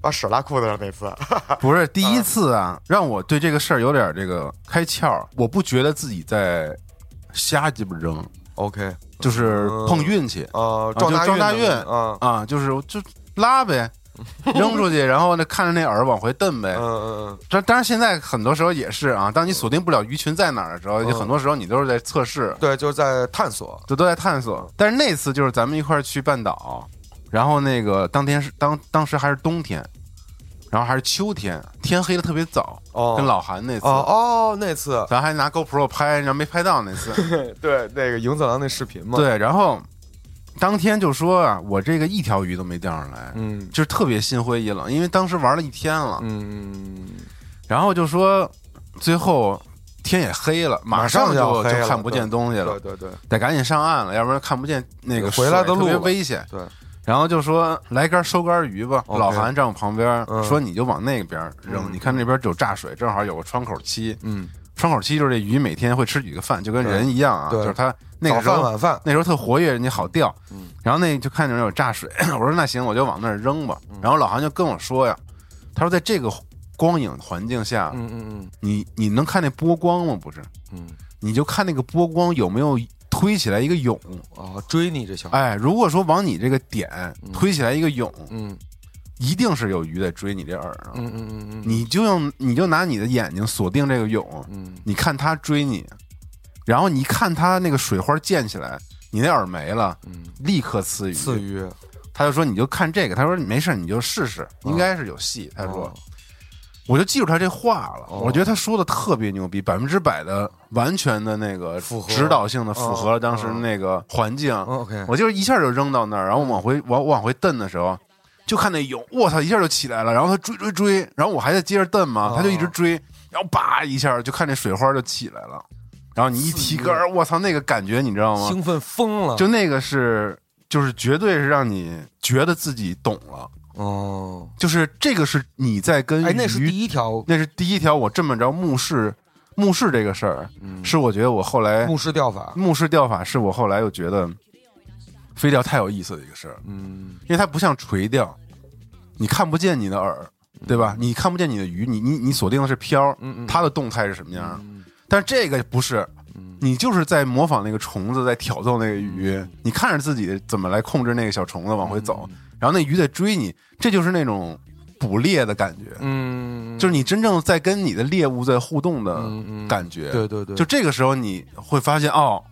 Speaker 3: 把屎拉裤子上那次，*laughs*
Speaker 2: 不是第一次啊，让我对这个事儿有点这个开窍。我不觉得自己在瞎鸡巴扔
Speaker 3: ，OK，
Speaker 2: 就是碰运气。
Speaker 3: 啊，
Speaker 2: 撞大
Speaker 3: 运
Speaker 2: 啊啊，就是就拉呗。*laughs* 扔出去，然后呢，看着那饵往回蹬呗。
Speaker 3: 嗯嗯嗯。
Speaker 2: 这当然现在很多时候也是啊。当你锁定不了鱼群在哪儿的时候，就很多时候你都是在测试。
Speaker 3: 对，就是在探索，
Speaker 2: 就都在探索。但是那次就是咱们一块儿去半岛，然后那个当天是当当时还是冬天，然后还是秋天，天黑的特别早。哦。跟老韩那次。
Speaker 3: 哦哦，那次
Speaker 2: 咱还拿 GoPro 拍，然后没拍到那次。*laughs*
Speaker 3: 对，那个影子郎那视频嘛。
Speaker 2: 对，然后。当天就说啊，我这个一条鱼都没钓上来，嗯，就是特别心灰意冷，因为当时玩了一天了，
Speaker 3: 嗯，
Speaker 2: 然后就说最后天也黑了，马
Speaker 3: 上
Speaker 2: 就就看不见东西了，
Speaker 3: 对对对，
Speaker 2: 得赶紧上岸了，要不然看不见那个
Speaker 3: 回来的路，
Speaker 2: 特别危险。
Speaker 3: 对，
Speaker 2: 然后就说来根收竿鱼吧，老韩站我旁边说你就往那边扔，你看那边有炸水，正好有个窗口期，
Speaker 3: 嗯。
Speaker 2: 窗口期就是这鱼每天会吃几个饭，就跟人一样啊，就是它那个时候
Speaker 3: 晚饭。
Speaker 2: 那时候特活跃，人家好钓。然后那就看见有炸水，*clears throat* 我说那行，我就往那儿扔吧。然后老韩就跟我说呀，他说在这个光影环境下，
Speaker 3: 嗯嗯嗯，
Speaker 2: 你你能看那波光吗？不是，
Speaker 3: 嗯，
Speaker 2: 你就看那个波光有没有推起来一个涌
Speaker 3: 啊，追你这小
Speaker 2: 哎，如果说往你这个点推起来一个涌，
Speaker 3: 嗯。
Speaker 2: 一定是有鱼在追你这饵
Speaker 3: 上！嗯嗯嗯嗯，
Speaker 2: 你就用你就拿你的眼睛锁定这个蛹，
Speaker 3: 嗯，
Speaker 2: 你看它追你，然后你看它那个水花溅起来，你那饵没了，
Speaker 3: 嗯，
Speaker 2: 立刻刺鱼。
Speaker 3: 刺鱼，
Speaker 2: 他就说你就看这个，他说没事你就试试，应该是有戏。他说，我就记住他这话了，我觉得他说的特别牛逼，百分之百的完全的那个指导性的符合了当时那个环境。
Speaker 3: OK，
Speaker 2: 我就一下就扔到那儿，然后往回往往回蹬的时候。就看那蛹，我操，一下就起来了，然后他追追追，然后我还在接着蹬嘛，他就一直追，然后叭一下就看那水花就起来了，然后你一提杆，我操，那个感觉你知道吗？
Speaker 3: 兴奋疯了，
Speaker 2: 就那个是，就是绝对是让你觉得自己懂了。
Speaker 3: 哦，
Speaker 2: 就是这个是你在跟
Speaker 3: 哎，那是第一条，
Speaker 2: 那是第一条，我这么着目视目视这个事儿，是我觉得我后来
Speaker 3: 目视钓法，
Speaker 2: 目视钓法是我后来又觉得。飞钓太有意思的一个事儿，
Speaker 3: 嗯，
Speaker 2: 因为它不像垂钓，你看不见你的饵，对吧？你看不见你的鱼，你你你锁定的是漂，它的动态是什么样？但是这个不是，你就是在模仿那个虫子在挑逗那个鱼，你看着自己怎么来控制那个小虫子往回走，然后那鱼在追你，这就是那种捕猎的感觉，
Speaker 3: 嗯，
Speaker 2: 就是你真正在跟你的猎物在互动的感觉，
Speaker 3: 对对对，
Speaker 2: 就这个时候你会发现哦。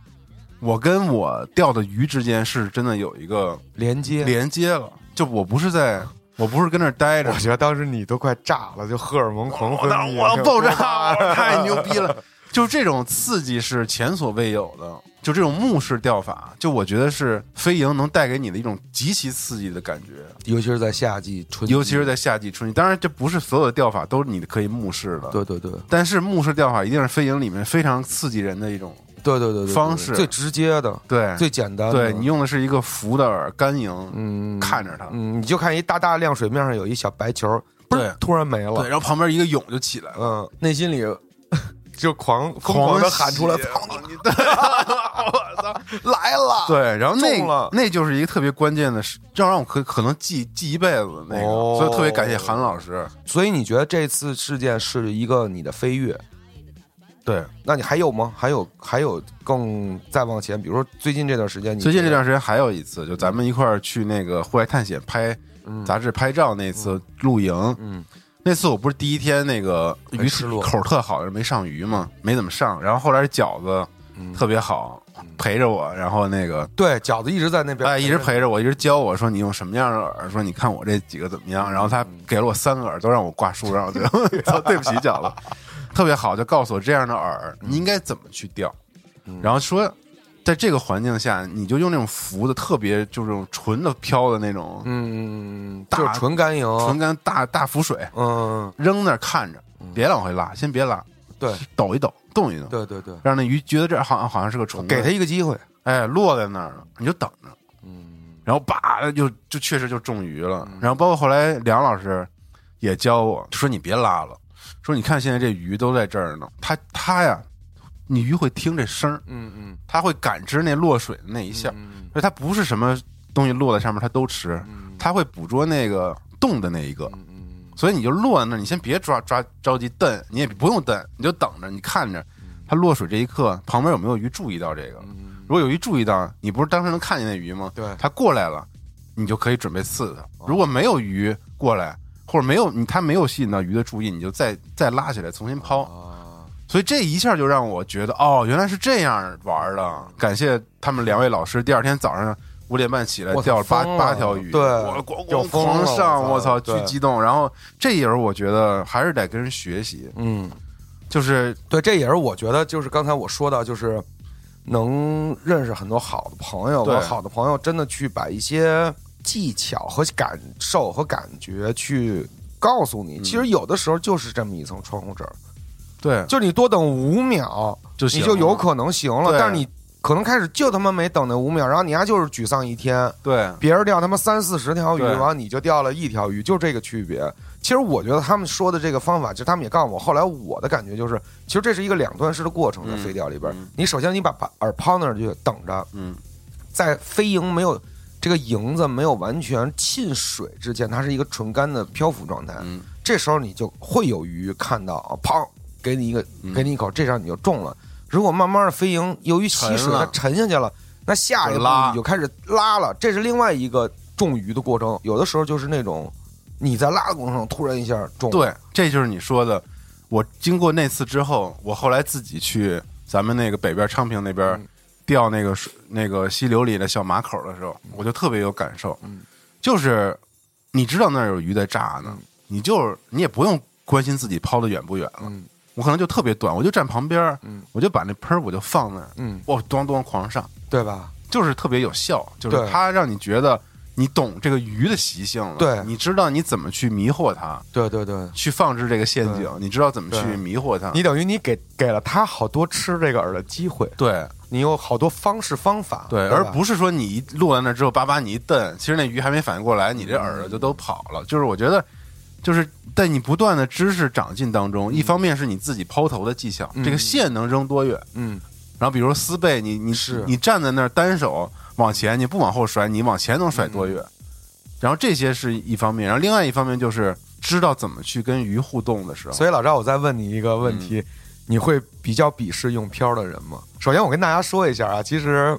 Speaker 2: 我跟我钓的鱼之间是真的有一个
Speaker 3: 连接。
Speaker 2: 连接了，就我不是在，我不是跟那儿待着。
Speaker 3: 我，觉得当时你都快炸了，就荷尔蒙狂分泌，
Speaker 2: 我要爆炸，太牛逼了！就这种刺激是前所未有的，就这种目视钓法，就我觉得是飞蝇能带给你的一种极其刺激的感觉，
Speaker 3: 尤其是在夏季、春季，
Speaker 2: 尤其是在夏季、春季。当然，这不是所有的钓法都是你可以目视的，
Speaker 3: 对对对。
Speaker 2: 但是目视钓法一定是飞蝇里面非常刺激人的一种，
Speaker 3: 对对对对，
Speaker 2: 方式
Speaker 3: 最直接的、
Speaker 2: 对
Speaker 3: 最简单的。
Speaker 2: 对你用的是一个浮的饵干蝇，
Speaker 3: 嗯
Speaker 2: 看着它，
Speaker 3: 嗯，你就看一大大亮水面上有一小白球，嘣
Speaker 2: 对
Speaker 3: 突然没了，
Speaker 2: 对，然后旁边一个蛹就起来了。
Speaker 3: 嗯，内心里 *laughs* 就狂疯狂的喊出来：“
Speaker 2: 喜
Speaker 3: 操你
Speaker 2: 你！对，*laughs* 我操！
Speaker 3: 来了！”
Speaker 2: 对，然后那
Speaker 3: 中了
Speaker 2: 那就是一个特别关键的事，这让我可可能记记一辈子的那个，
Speaker 3: 哦
Speaker 2: 所以特别感谢韩老师。
Speaker 3: 所以你觉得这次事件是一个你的飞跃？
Speaker 2: 对，
Speaker 3: 那你还有吗？还有还有更再往前，比如说最近这段时间，你
Speaker 2: 最近这段时间还有一次，就咱们一块儿去那个户外探险拍杂志拍照那次露营，
Speaker 3: 嗯
Speaker 2: 那次我不是第一天那个鱼口特好，没上鱼嘛，没怎么上，然后后来饺子
Speaker 3: 嗯
Speaker 2: 特别好，陪着我，然后那个
Speaker 3: 对饺子一直在那边，
Speaker 2: 哎，一直陪着我，一直教我说你用什么样的饵，说你看我这几个怎么样。然后他给了我三个饵，都让我挂树上，最后操对不起饺子，特别好，就告诉我这样的饵你应该怎么去钓，然后说在这个环境下，你就用那种浮的，特别就是这种纯的漂的那种
Speaker 3: 嗯，
Speaker 2: 大
Speaker 3: 就是纯干营，
Speaker 2: 纯干大大浮水，
Speaker 3: 嗯，
Speaker 2: 扔那儿看着，别往回拉，先别拉，
Speaker 3: 对。
Speaker 2: 抖一抖，动一动，
Speaker 3: 对对对，
Speaker 2: 让那鱼觉得这好像好像是个虫，
Speaker 3: 给他一个机会，
Speaker 2: 哎，落在那儿了，你就等着。
Speaker 3: 嗯。
Speaker 2: 然后叭就就确实就中鱼了。然后包括后来梁老师也教我说你别拉了，说你看现在这鱼都在这儿呢，它它呀，你鱼会听这声儿，
Speaker 3: 嗯嗯
Speaker 2: 它会感知那落水的那一下，
Speaker 3: 嗯
Speaker 2: 所以它不是什么东西落在上面它都吃，它会捕捉那个动的那一个。
Speaker 3: 嗯
Speaker 2: 所以你就落在那儿，你先别抓抓着急蹬，你也不用蹬，你就等着，你看着它落水这一刻，旁边有没有鱼注意到这个？如果有鱼注意到，你不是当时能看见那鱼吗？
Speaker 3: 对
Speaker 2: 它过来了，你就可以准备刺它。如果没有鱼过来，或者没有你它没有吸引到鱼的注意，你就再再拉起来重新抛。
Speaker 3: 啊，
Speaker 2: 所以这一下就让我觉得，哦，原来是这样玩的。感谢他们两位老师，第二天早上五点半起来钓了八
Speaker 3: 了
Speaker 2: 八条鱼，
Speaker 3: 对
Speaker 2: 我咣咣狂上，
Speaker 3: 我
Speaker 2: 我操，巨激动。然后这也是我觉得还是得跟人学习，
Speaker 3: 嗯。
Speaker 2: 就是
Speaker 3: 对，这也是我觉得，就是刚才我说到，就是能认识很多好的朋友，
Speaker 2: 对
Speaker 3: 和好的朋友真的去把一些技巧和感受和感觉去告诉你。其实有的时候就是这么一层窗户纸儿，
Speaker 2: 对，
Speaker 3: 就你多等五秒，
Speaker 2: 就行
Speaker 3: 你就有可能行了。但是你可能开始就他妈没等那五秒，然后你还就是沮丧一天。
Speaker 2: 对。
Speaker 3: 别人钓他妈三四十条鱼，然后你就钓了一条鱼，就这个区别。其实我觉得他们说的这个方法，其实他们也告诉我，后来我的感觉就是，其实这是一个两段式的过程，在
Speaker 2: 嗯。
Speaker 3: 飞钓里边，
Speaker 2: 嗯。
Speaker 3: 你首先你把把饵抛那儿去等着，
Speaker 2: 嗯，
Speaker 3: 在飞蝇没有这个蝇子没有完全浸水之前，它是一个纯干的漂浮状态。
Speaker 2: 嗯
Speaker 3: 这时候你就会有鱼看到，啊砰，给你一个，
Speaker 2: 嗯
Speaker 3: 给你一口，这时候你就中了。如果慢慢的飞蝇由于吸水它沉下去了，那下一步你就开始拉了，这是另外一个中鱼的过程。有的时候就是那种你在拉的过程中突然一下中，
Speaker 2: 对，这就是你说的。我经过那次之后，我后来自己去咱们那个北边昌平那边
Speaker 3: 嗯
Speaker 2: 钓那个水那个溪流里的小马口的时候，我就特别有感受。
Speaker 3: 嗯。
Speaker 2: 就是你知道那儿有鱼在炸呢，你就是你也不用关心自己抛的远不远了。
Speaker 3: 嗯。
Speaker 2: 我可能就特别短，我就站旁边儿，
Speaker 3: 嗯。
Speaker 2: 我就把那喷儿我就放那儿，
Speaker 3: 嗯，
Speaker 2: 我咣咣狂上，
Speaker 3: 对吧？
Speaker 2: 就是特别有效，就是它让你觉得你懂这个鱼的习性了，
Speaker 3: 对。
Speaker 2: 你知道你怎么去迷惑它。
Speaker 3: 对对对，
Speaker 2: 去放置这个陷阱，你知道怎么去迷惑它。
Speaker 3: 你等于你给给了它好多吃这个饵的机会，
Speaker 2: 对
Speaker 3: 你有好多方式方法，
Speaker 2: 对，
Speaker 3: 吧？
Speaker 2: 而不是说你一落在那之后，叭叭你一蹬，其实那鱼还没反应过来，你这饵就都跑了。就是我觉得，就是在你不断的知识长进当中，一方面是你自己抛投的技巧，
Speaker 3: 嗯。
Speaker 2: 这个线能扔多远，
Speaker 3: 嗯。
Speaker 2: 然后比如说丝背，你你
Speaker 3: 是。
Speaker 2: 你站在那儿单手往前，你不往后甩，你往前能甩多远？然后这些是一方面，然后另外一方面就是知道怎么去跟鱼互动的时候，
Speaker 3: 所以老赵，我再问你一个问题，你会比较鄙视用漂的人吗？首先，我跟大家说一下啊，其实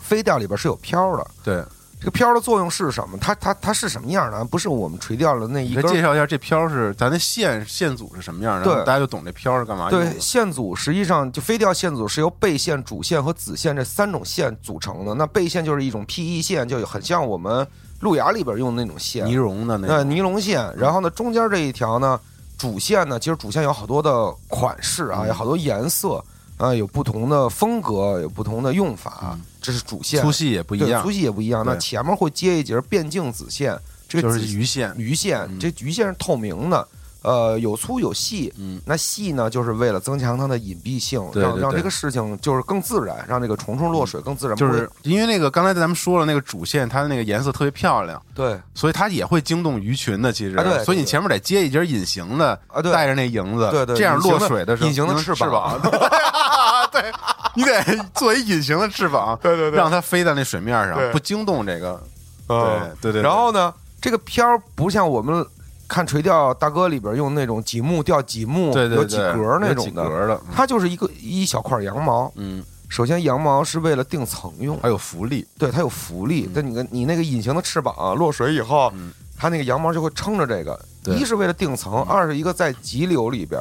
Speaker 3: 飞钓里边是有漂的，
Speaker 2: 对
Speaker 3: 这个漂的作用是什么？它它它是什么样的？不是我们垂钓的那一根。
Speaker 2: 介绍一下这漂是咱的线线组是什么样的？
Speaker 3: 对，
Speaker 2: 大家就懂这漂是干嘛
Speaker 3: 对，线组实际上就飞钓线组是由背线、主线和子线这三种线组成的。那背线就是一种 PE 线，就很像我们路亚里边用的那种线，
Speaker 2: 尼龙的那
Speaker 3: 呃尼龙线。然后呢，中间这一条呢，主线呢，其实主线有好多的款式啊，有好多颜色。啊，有不同的风格，有不同的用法，这是主线，
Speaker 2: 粗细也不一样，
Speaker 3: 粗细也不一样。那前面会接一节变径子线，这
Speaker 2: 个就是鱼线，
Speaker 3: 鱼线，这鱼线是透明的，呃，有粗有细。
Speaker 2: 嗯，
Speaker 3: 那细呢，就是为了增强它的隐蔽性，让让这个事情就是更自然，让这个虫虫落水更自然。
Speaker 2: 就是因为那个刚才咱们说了，那个主线它的那个颜色特别漂亮，
Speaker 3: 对，
Speaker 2: 所以它也会惊动鱼群的。其实，
Speaker 3: 对，
Speaker 2: 所以你前面得接一节隐形的，
Speaker 3: 啊，
Speaker 2: 带着那影子，
Speaker 3: 对对，
Speaker 2: 这样落水
Speaker 3: 的
Speaker 2: 时候，
Speaker 3: 隐形的翅
Speaker 2: 膀。*laughs* 对，你得做一隐形的翅膀，
Speaker 3: 对对对，
Speaker 2: 让它飞在那水面上，不惊动这个。对对对。
Speaker 3: 然后呢，这个漂不像我们看垂钓大哥里边用那种几目钓几目，有几格那种
Speaker 2: 的，
Speaker 3: 它就是一个一小块羊毛。
Speaker 2: 嗯，
Speaker 3: 首先羊毛是为了定层用，
Speaker 2: 还有浮力，
Speaker 3: 对，它有浮力。但你你那个隐形的翅膀落水以后，它那个羊毛就会撑着这个，一是为了定层，二是一个在急流里边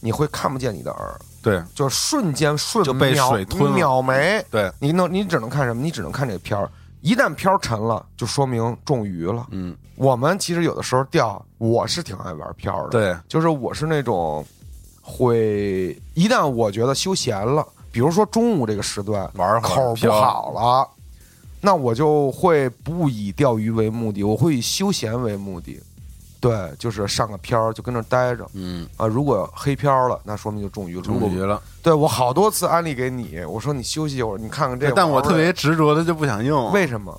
Speaker 3: 你会看不见你的饵。
Speaker 2: 对，
Speaker 3: 就瞬间瞬
Speaker 2: 就被水吞
Speaker 3: 秒没。
Speaker 2: 对，
Speaker 3: 你能你只能看什么？你只能看这个漂儿。一旦漂沉了，就说明中鱼了。
Speaker 2: 嗯，
Speaker 3: 我们其实有的时候钓，我是挺爱玩漂的。
Speaker 2: 对，
Speaker 3: 就是我是那种会一旦我觉得休闲了，比如说中午这个时段
Speaker 2: 玩
Speaker 3: 口不好了，那我就会不以钓鱼为目的，我会以休闲为目的。对，就是上个漂就跟那待着。
Speaker 2: 嗯
Speaker 3: 啊，如果黑漂了，那说明就中鱼了。
Speaker 2: 中鱼了。
Speaker 3: 对我好多次安利给你，我说你休息一会儿，你看看这个。
Speaker 2: 但我特别执着的就不想用。
Speaker 3: 为什么？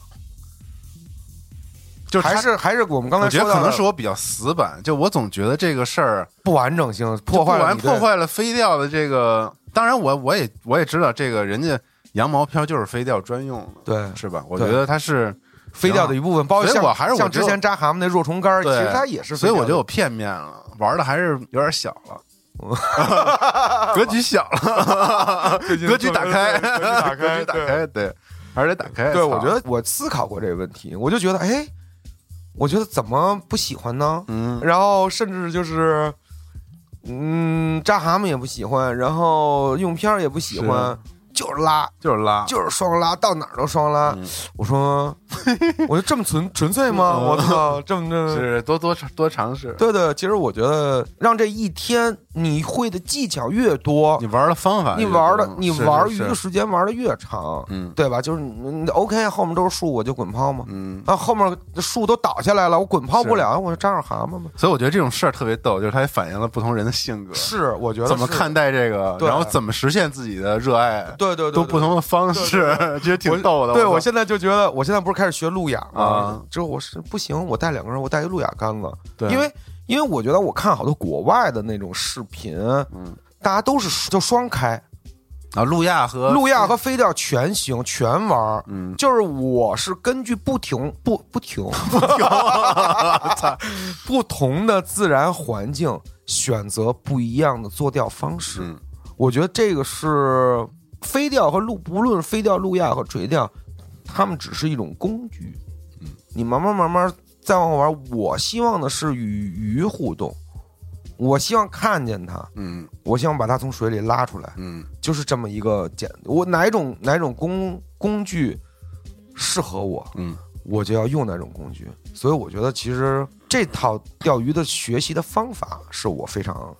Speaker 2: 就
Speaker 3: 还是还是我们刚才
Speaker 2: 说的，可能是我比较死板，就我总觉得这个事儿
Speaker 3: 不完整性，破坏
Speaker 2: 了破坏了飞钓的这个。当然，我我也我也知道，这个人家羊毛漂就是飞钓专用的，
Speaker 3: 对，
Speaker 2: 是吧？我觉得它是。
Speaker 3: 飞掉的一部分，包括
Speaker 2: 像我还是
Speaker 3: 像之前扎蛤蟆那若虫竿，其实它也是。
Speaker 2: 所以我觉得我片面了，玩的还是有点小了，*laughs* 格局小了，*laughs* 格局打开，
Speaker 3: 打
Speaker 2: 开，*laughs* 打开，对，还是得打开。
Speaker 3: 对，我觉得我思考过这个问题，我就觉得，哎，我觉得怎么不喜欢呢？
Speaker 2: 嗯，
Speaker 3: 然后甚至就是，嗯，扎蛤蟆也不喜欢，然后用片儿也不喜欢。就是拉，
Speaker 2: 就是拉，
Speaker 3: 就是双拉，到哪儿都双拉。我说，*laughs* 我就这么纯纯粹吗？我操，这么这 *laughs*
Speaker 2: 是多多多尝试。
Speaker 3: 对对，其实我觉得让这一天你会的技巧越多，
Speaker 2: 你玩的方法，
Speaker 3: 你玩的你玩鱼的时间玩的越长，
Speaker 2: 嗯，
Speaker 3: 对吧？就是你 OK，后面都是树，我就滚抛嘛。
Speaker 2: 嗯，
Speaker 3: 啊，后面树都倒下来了，我滚抛不了，我就扎上蛤蟆嘛。
Speaker 2: 所以我觉得这种事儿特别逗，就是它也反映了不同人的性格。
Speaker 3: 是，我觉得
Speaker 2: 怎么看待这个，然后怎么实现自己的热爱。
Speaker 3: 对对对，
Speaker 2: 都不同的方式，*laughs* 其实挺逗的。
Speaker 3: 对
Speaker 2: 我
Speaker 3: 现在就觉得，我现在不是开始学路亚吗？之后我是不行，我带两个人，我带一路亚杆子。
Speaker 2: 对，
Speaker 3: 因为因为我觉得我看好多国外的那种视频，
Speaker 2: 嗯，
Speaker 3: 大家都是就双开
Speaker 2: 啊，路亚和
Speaker 3: 路亚和飞钓全行全玩。
Speaker 2: 嗯，
Speaker 3: 就是我是根据不停不不停不停 *laughs* 不同的自然环境选择不一样的做钓方式。我觉得这个是飞钓和路，不论飞钓、路亚和垂钓，它们只是一种工具。
Speaker 2: 嗯，
Speaker 3: 你慢慢慢慢再往后玩，我希望的是与鱼互动，我希望看见它，
Speaker 2: 嗯，
Speaker 3: 我希望把它从水里拉出来，
Speaker 2: 嗯，
Speaker 3: 就是这么一个简，我哪种哪种工工具适合我，
Speaker 2: 嗯，
Speaker 3: 我就要用哪种工具。所以我觉得，其实这套钓鱼的学习的方法是我非常。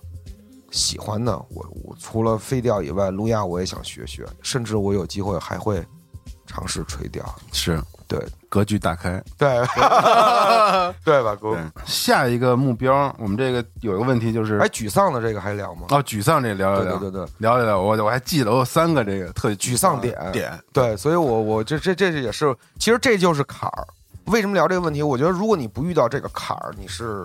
Speaker 3: 喜欢的，我我除了飞钓以外，路亚我也想学学，甚至我有机会还会尝试垂钓。
Speaker 2: 是
Speaker 3: 对，
Speaker 2: 格局打开，
Speaker 3: 对 *laughs* 对吧，哥？
Speaker 2: 下一个目标，我们这个有一个问题就是，
Speaker 3: 哎，沮丧的这个还聊吗？
Speaker 2: 哦，沮丧这个聊聊聊，
Speaker 3: 对对对，
Speaker 2: 聊聊聊。我我还记得我有三个这个特
Speaker 3: 沮丧点
Speaker 2: 点，
Speaker 3: 对，所以我我这这这也是，其实这就是坎儿。为什么聊这个问题？我觉得如果你不遇到这个坎儿，你是。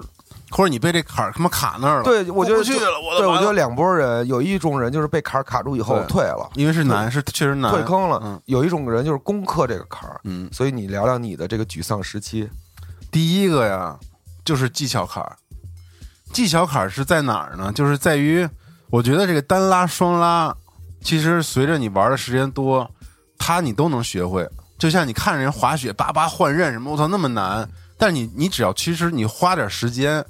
Speaker 2: 或者你被这坎儿他妈卡那儿了，
Speaker 3: 对，我觉得
Speaker 2: 去了，我
Speaker 3: 对，我觉得两拨人，有一种人就是被坎儿卡住以后退了，
Speaker 2: 因为是难，是确实难，
Speaker 3: 退坑了。嗯有一种人就是攻克这个坎儿，
Speaker 2: 嗯，
Speaker 3: 所以你聊聊你的这个沮丧时期。
Speaker 2: 第一个呀，就是技巧坎儿。技巧坎儿是在哪儿呢？就是在于，我觉得这个单拉、双拉，其实随着你玩的时间多，它你都能学会。就像你看人滑雪叭叭换刃什么，我操那么难，但是你你只要其实你花点时间，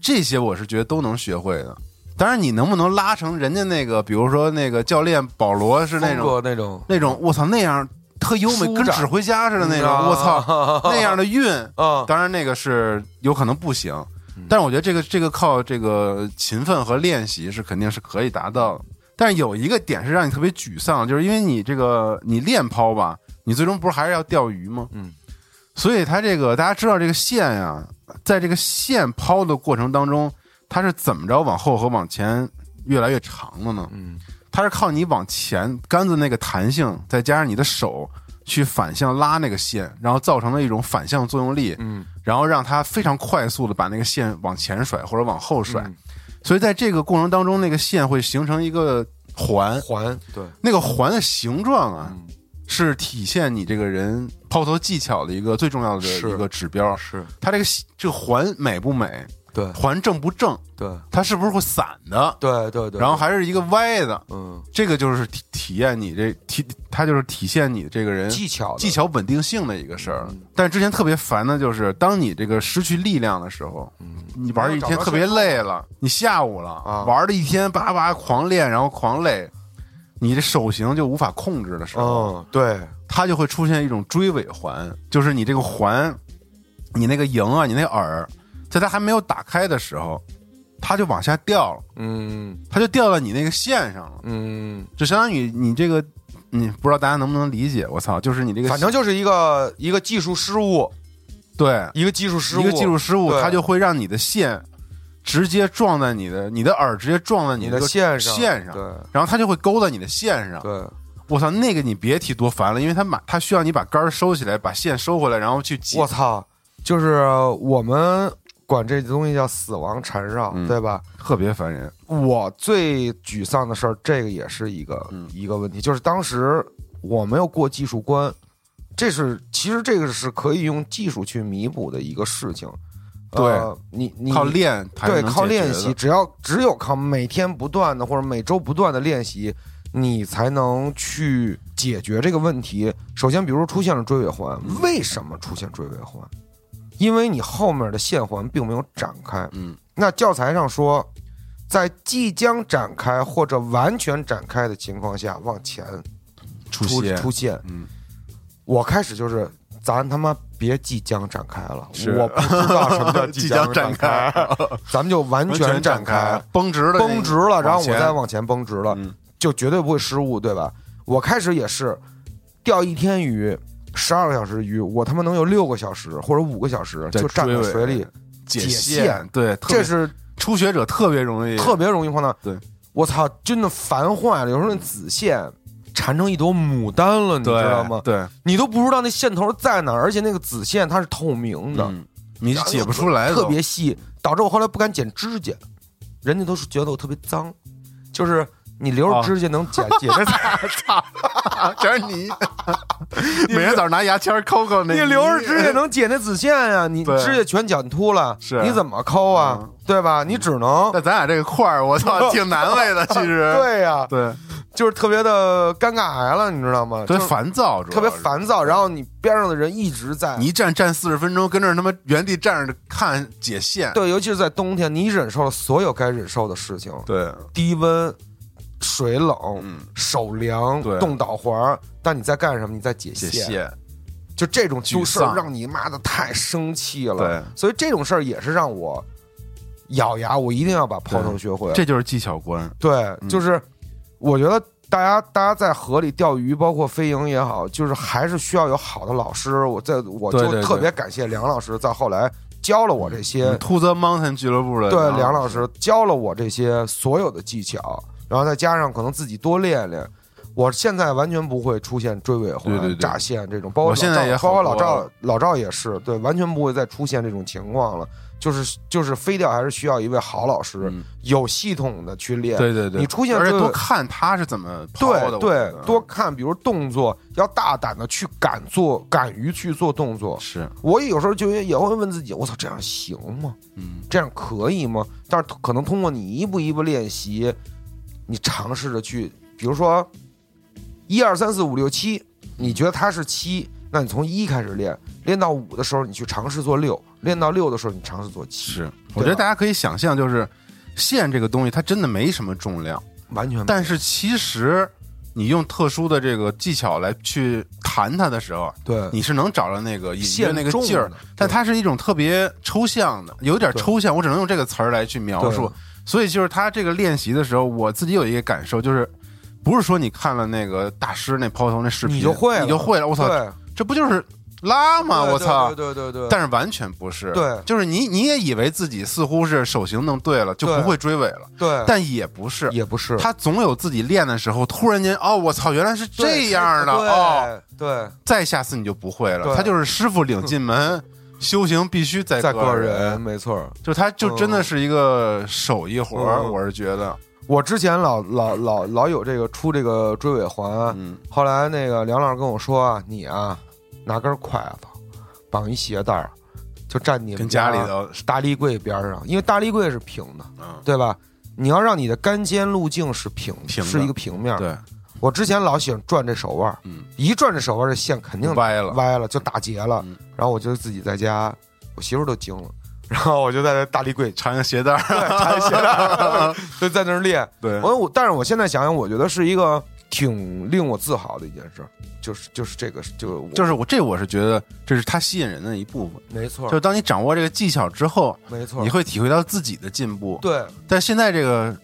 Speaker 2: 这些我是觉得都能学会的。当然，你能不能拉成人家那个，比如说那个教练保罗是那种
Speaker 3: 那种。
Speaker 2: 那种，我操那样特优美，跟指挥家似的那种，我操 *laughs* 那样的运。当然那个是有可能不行，但是我觉得这个这个靠这个勤奋和练习是肯定是可以达到的。但是有一个点是让你特别沮丧，就是因为你这个你练抛吧，你最终不是还是要钓鱼吗？
Speaker 3: 嗯，
Speaker 2: 所以它这个大家知道这个线呀，在这个线抛的过程当中。它是怎么着往后和往前越来越长的呢？
Speaker 3: 嗯，
Speaker 2: 它是靠你往前杆子那个弹性，再加上你的手去反向拉那个线，然后造成了一种反向作用力，
Speaker 3: 嗯，
Speaker 2: 然后让它非常快速的把那个线往前甩或者往后甩，所以在这个过程当中，那个线会形成一个环。
Speaker 3: 环，对，
Speaker 2: 那个环的形状啊，是体现你这个人抛投技巧的一个最重要的一个指标，
Speaker 3: 是
Speaker 2: 它这个这个环美不美？
Speaker 3: 对，
Speaker 2: 环正不正？
Speaker 3: 对，
Speaker 2: 它是不是会散的？
Speaker 3: 对对对，
Speaker 2: 然后还是一个歪的。
Speaker 3: 嗯，
Speaker 2: 这个就是体体验你这体，它就是体现你这个人
Speaker 3: 技巧
Speaker 2: 技巧稳定性的一个事儿。但之前特别烦的就是，当你这个失去力量的时候，嗯你玩一天特别累了，你下午了啊玩了一天，叭叭狂练，然后狂累，你的手型就无法控制的时候，
Speaker 3: 对，
Speaker 2: 它就会出现一种追尾环，就是你这个环，你那个营啊，你那饵。在它还没有打开的时候，它就往下掉了，
Speaker 3: 嗯，
Speaker 2: 它就掉到你那个线上了，
Speaker 3: 嗯，
Speaker 2: 就相当于你这个，你不知道大家能不能理解？我操，就是你这个，
Speaker 3: 反正就是一个一个技术失误，
Speaker 2: 对，
Speaker 3: 一个技术失误，
Speaker 2: 一个技术失误，它就会让你的线直接撞在你的，你的耳直接撞在
Speaker 3: 你
Speaker 2: 的
Speaker 3: 线
Speaker 2: 上，线上，
Speaker 3: 对，
Speaker 2: 然后它就会勾在你的线上，
Speaker 3: 对，
Speaker 2: 我操，那个你别提多烦了，因为它满它需要你把杆收起来，把线收回来，然后去解，
Speaker 3: 我操，就是我们。管这东西叫死亡缠绕，对吧？
Speaker 2: 特别烦人。
Speaker 3: 我最沮丧的事儿，这个也是一个一个问题，就是当时我没有过技术关，这是其实这个是可以用技术去弥补的一个事情。
Speaker 2: 对
Speaker 3: 你，你
Speaker 2: 靠练，
Speaker 3: 对，靠练习，只要只有靠每天不断的或者每周不断的练习，你才能去解决这个问题。首先，比如说出现了追尾环，为什么出现追尾环？因为你后面的线环并没有展开，
Speaker 2: 嗯，
Speaker 3: 那教材上说，在即将展开或者完全展开的情况下往前
Speaker 2: 出
Speaker 3: 现出现，
Speaker 2: 嗯，
Speaker 3: 我开始就是咱他妈别即将展开了，我不知道什么叫 *laughs*
Speaker 2: 即
Speaker 3: 将
Speaker 2: 展开，
Speaker 3: 咱们就完全展开，
Speaker 2: 绷直了，
Speaker 3: 绷直了，然后我再
Speaker 2: 往
Speaker 3: 前绷直了，就绝对不会失误，对吧？我开始也是钓一天鱼。十二个小时鱼，我他妈能有六个小时或者五个小时就站在水里
Speaker 2: 解
Speaker 3: 线，
Speaker 2: 对，
Speaker 3: 这是
Speaker 2: 初学者特别容易，
Speaker 3: 特别容易碰到。
Speaker 2: 对，
Speaker 3: 我操，真的烦坏了。有时候那子线缠成一朵牡丹了，你知道吗？
Speaker 2: 对，
Speaker 3: 你都不知道那线头在哪，而且那个子线它是透明的，
Speaker 2: 你解不出来，
Speaker 3: 特别细，导致我后来不敢剪指甲，人家都是觉得我特别脏，就是。你留着指甲能剪剪着 *laughs*
Speaker 2: 操，全是泥。*laughs* 每天早上拿牙签抠抠那。
Speaker 3: 你留着指甲能剪那子线呀？你指甲全剪秃了，
Speaker 2: 是？
Speaker 3: 你怎么抠啊？对吧？你只能。
Speaker 2: 那咱俩这个块儿，我操，*laughs* 挺难为的。其实。
Speaker 3: 对呀。
Speaker 2: 对。
Speaker 3: 就是特别的尴尬癌了，你知道吗？
Speaker 2: 特别烦躁，
Speaker 3: 特别烦躁。然后你边上的人一直在，
Speaker 2: 你一站站四十分钟，跟那他妈原地站着看解线。
Speaker 3: 对，尤其是在冬天，你忍受了所有该忍受的事情。
Speaker 2: 对，
Speaker 3: 低温。水冷，手凉，冻导环，但你在干什么？你在解
Speaker 2: 线，
Speaker 3: 就这种就事让你妈的太生气了。
Speaker 2: 对，
Speaker 3: 所以这种事儿也是让我咬牙，我一定要把抛头学会。
Speaker 2: 这就是技巧关。
Speaker 3: 对，就是我觉得大家大家在河里钓鱼，包括飞营也好，就是还是需要有好的老师。我在我就特别感谢梁老师，在后来教了我这些
Speaker 2: 兔子 Mountain 俱乐部的
Speaker 3: 对梁老师教了我这些所有的技巧。然后再加上可能自己多练练，我现在完全不会出现追尾环、炸线这种。包括
Speaker 2: 现在也
Speaker 3: 包括老赵，老赵也是对，完全不会再出现这种情况了。就是就是飞钓还是需要一位好老师，有系统的去练。
Speaker 2: 对对对，
Speaker 3: 你出现
Speaker 2: 而且多看他是怎么
Speaker 3: 对对，多看，比如动作要大胆的去敢做，敢于去做动作。
Speaker 2: 是
Speaker 3: 我有时候就也会问自己：我操，这样行吗？
Speaker 2: 嗯，
Speaker 3: 这样可以吗？但是可能通过你一步一步练习。你尝试着去，比如说，一二三四五六七，你觉得它是七，那你从一开始练，练到五的时候你去尝试做六，练到六的时候你尝试做七。
Speaker 2: 是，我觉得大家可以想象，就是线这个东西它真的没什么重量，
Speaker 3: 完全。
Speaker 2: 但是其实你用特殊的这个技巧来去弹它的时候，
Speaker 3: 对，
Speaker 2: 你是能找到那个
Speaker 3: 隐
Speaker 2: 约那个劲儿，但它是一种特别抽象的，有点抽象，我只能用这个词儿来去描述。所以就是他这个练习的时候，我自己有一个感受，就是不是说你看了那个大师那抛头那视频，
Speaker 3: 你就会
Speaker 2: 你就会了，我操，这不就是？拉嘛，我操！
Speaker 3: 对对对，
Speaker 2: 但是完全不是，
Speaker 3: 对，
Speaker 2: 就是你你也以为自己似乎是手型弄对了，就不会追尾了，
Speaker 3: 对，
Speaker 2: 但也不是，
Speaker 3: 也不是，
Speaker 2: 他总有自己练的时候，突然间，哦，我操，原来是这样的，哦，
Speaker 3: 对，
Speaker 2: 再下次你就不会了，他就是师傅领进门，修行必须在
Speaker 3: 个
Speaker 2: 人，
Speaker 3: 没错，
Speaker 2: 就他就真的是一个手艺活我是觉得，
Speaker 3: 我之前老老老老有这个出这个追尾环，嗯，后来那个梁老师跟我说啊，你啊，拿根筷子。绑一鞋带儿，就站你
Speaker 2: 跟家里头
Speaker 3: 大立柜边上，因为大立柜是平的，对吧？你要让你的杆尖路径是平，是一个平面。
Speaker 2: 对，
Speaker 3: 我之前老喜欢转这手腕，一转这手腕，这线肯定
Speaker 2: 歪了，
Speaker 3: 歪了就打结了。然后我就自己在家，我媳妇都惊了。然后我就在那大立柜
Speaker 2: 缠个鞋带儿，
Speaker 3: 缠鞋带儿，*laughs* 就在那儿练。
Speaker 2: 对，
Speaker 3: 我我，但是我现在想想，我觉得是一个挺令我自豪的一件事。就是就是这个就
Speaker 2: 就是我这我是觉得这是它吸引人的一部分，
Speaker 3: 没错。
Speaker 2: 就当你掌握这个技巧之后，
Speaker 3: 没错，
Speaker 2: 你会体会到自己的进步。
Speaker 3: 对，
Speaker 2: 但现在这个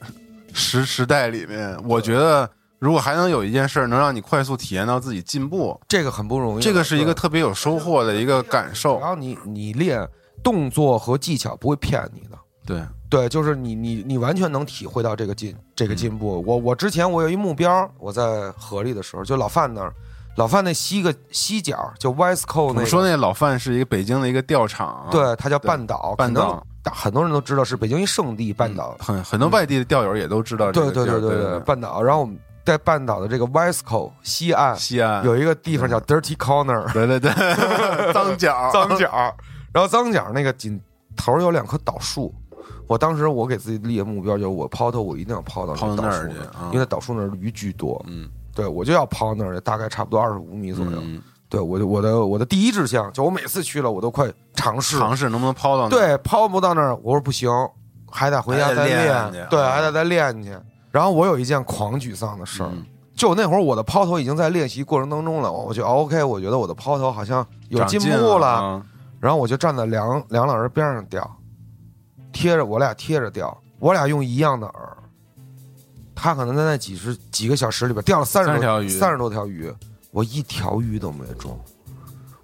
Speaker 2: 时时代里面，我觉得如果还能有一件事能让你快速体验到自己进步，
Speaker 3: 这个很不容易。
Speaker 2: 这个是一个特别有收获的一个感受。
Speaker 3: 然后你你练动作和技巧不会骗你的，
Speaker 2: 对
Speaker 3: 对，就是你你你完全能体会到这个进这个进步。我我之前我有一目标，我在河里的时候，就老范那儿。老范那西个西角就 Westco 那，
Speaker 2: 说那老范是一个北京的一个钓场，
Speaker 3: 对，他叫半岛，
Speaker 2: 半岛，
Speaker 3: 很多人都知道是北京一圣地，半岛，
Speaker 2: 很很多外地的钓友也都知道。
Speaker 3: 对对对对对，半岛。然后我们在半岛的这个 Westco 西岸，
Speaker 2: 西岸
Speaker 3: 有一个地方叫 Dirty Corner，
Speaker 2: 对对对，*laughs* 脏角 *laughs*
Speaker 3: 脏角。然后脏角那个紧头有两棵倒树，我当时我给自己立的目标就是我抛头我一定要抛到
Speaker 2: 抛
Speaker 3: 到那儿去，因为倒树那儿鱼居多，嗯。对，我就要抛那儿，大概差不多二十五米左右。对，我就我的我的第一志向，就我每次去了，我都快尝试
Speaker 2: 尝试能不能抛到那。
Speaker 3: 对，抛不到那儿，我说不行，还得回家再
Speaker 2: 练。
Speaker 3: 对，还得再练去。然后我有一件狂沮丧的事儿，就那会儿我的抛投已经在练习过程当中了，我就 OK，我觉得我的抛投好像有进步了。然后我就站在梁梁老师边上钓，贴着我俩贴着钓，我俩用一样的饵。他可能在那几十几个小时里边钓了三十
Speaker 2: 条鱼，
Speaker 3: 三十多条鱼，我一条鱼都没中。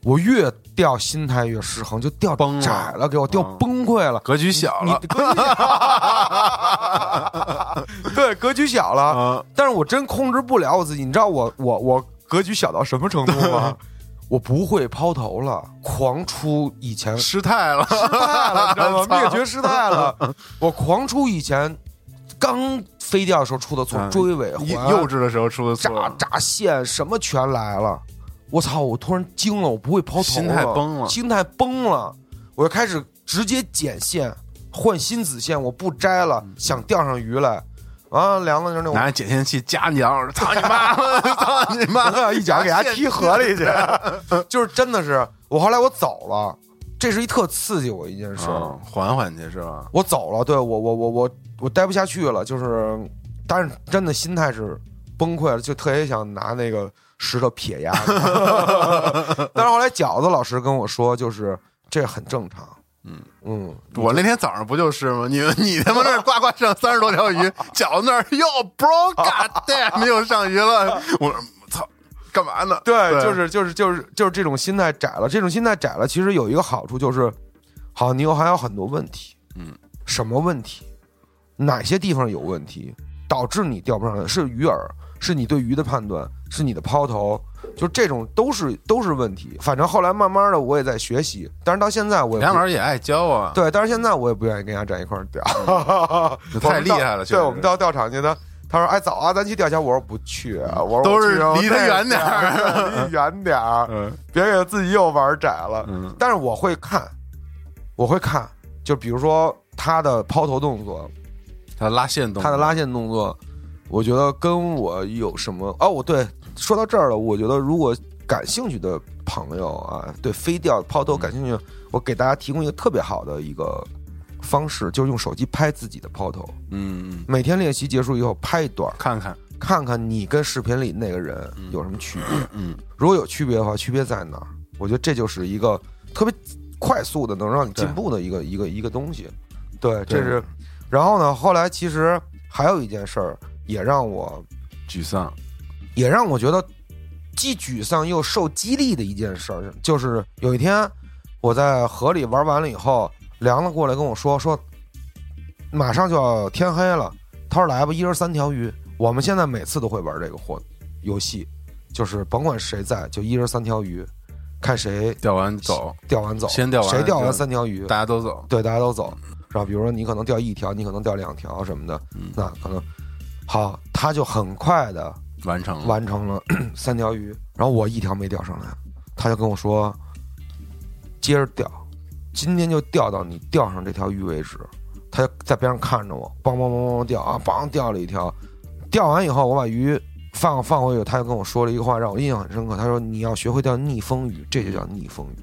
Speaker 3: 我越钓心态越失衡，就钓窄了，给我钓崩溃了，
Speaker 2: 格局小了。*laughs*
Speaker 3: 对，格局小了。但是我真控制不了我自己，你知道我我我格局小到什么程度吗？*laughs* 我不会抛头了，狂出以前
Speaker 2: 失态了，
Speaker 3: 失态了，你知道吗？*laughs* 灭绝失态了，*laughs* 我狂出以前。刚飞钓的时候出的错，追尾环
Speaker 2: 幼稚的时候出的
Speaker 3: 错，炸炸线什么全来了。我操！我突然惊了，我不会抛头了，
Speaker 2: 心态崩了，
Speaker 3: 心态崩了。我就开始直接剪线，换新子线，我不摘了，想钓上鱼来。啊，凉了就那种
Speaker 2: 拿解线器夹娘，操你妈！*laughs* 操你妈！
Speaker 3: 一脚给他踢河里去。*laughs* 就是真的是，我后来我走了，这是一特刺激我一件事。
Speaker 2: 缓缓去是吧？
Speaker 3: 我走了，对我我我我。我待不下去了，就是，但是真的心态是崩溃了，就特别想拿那个石头撇压。*laughs* 但是后来饺子老师跟我说，就是这很正常。嗯嗯，
Speaker 2: 我那天早上不就是吗？你你他妈那呱呱上三十多条鱼，*laughs* 饺子那儿哟，bro，god *laughs* damn，没有上鱼了。我操，干嘛呢？
Speaker 3: 对，就是就是就是就是这种心态窄了，这种心态窄了，其实有一个好处就是，好，你又还有很多问题。嗯，什么问题？哪些地方有问题，导致你钓不上来？是鱼饵，是你对鱼的判断，是你的抛头，就这种都是都是问题。反正后来慢慢的我也在学习，但是到现在我
Speaker 2: 梁老师也爱教啊。
Speaker 3: 对，但是现在我也不愿意跟人家站一块儿钓，*laughs*
Speaker 2: 太厉害了。*laughs*
Speaker 3: 对，我们到钓场去他，他说：“哎，走啊，咱去钓虾。”我说：“不去。”我说：“
Speaker 2: 都是离他远点儿，
Speaker 3: 离远点儿，别给自己又玩窄了。”嗯但是我会看，我会看，就比如说他的抛投动作。
Speaker 2: 他拉线动，
Speaker 3: 他的拉线动作，我觉得跟我有什么？哦，我对，说到这儿了，我觉得如果感兴趣的朋友啊，对飞钓抛投感兴趣，我给大家提供一个特别好的一个方式，就是用手机拍自己的抛投。
Speaker 2: 嗯，
Speaker 3: 每天练习结束以后拍一段，
Speaker 2: 看看
Speaker 3: 看看你跟视频里那个人有什么区别。
Speaker 2: 嗯，
Speaker 3: 如果有区别的话，区别在哪儿？我觉得这就是一个特别快速的能让你进步的一个一个一个东西。对，这是。然后呢，后来其实还有一件事儿也让我
Speaker 2: 沮丧，
Speaker 3: 也让我觉得既沮丧又受激励的一件事儿，就是有一天我在河里玩完了以后，凉子过来跟我说说，马上就要天黑了，他说来吧，一人三条鱼。我们现在每次都会玩这个活游戏，就是甭管谁在，就一人三条鱼。看谁
Speaker 2: 钓完走，
Speaker 3: 钓完走，
Speaker 2: 先钓完，
Speaker 3: 谁钓完三条鱼，
Speaker 2: 大家都走。
Speaker 3: 对，大家都走。然后比如说你可能钓一条，你可能钓两条什么的，那可能好，他就很快的
Speaker 2: 完成了
Speaker 3: 完成了 *clears throat* 三条鱼。然后我一条没钓上来，他就跟我说接着钓，今天就钓到你钓上这条鱼为止。他就在边上看着我，梆梆梆梆钓啊，梆钓了一条。钓完以后，我把鱼。放放回去，他就跟我说了一个话，让我印象很深刻。他说：“你要学会钓逆风鱼，这就叫逆风鱼，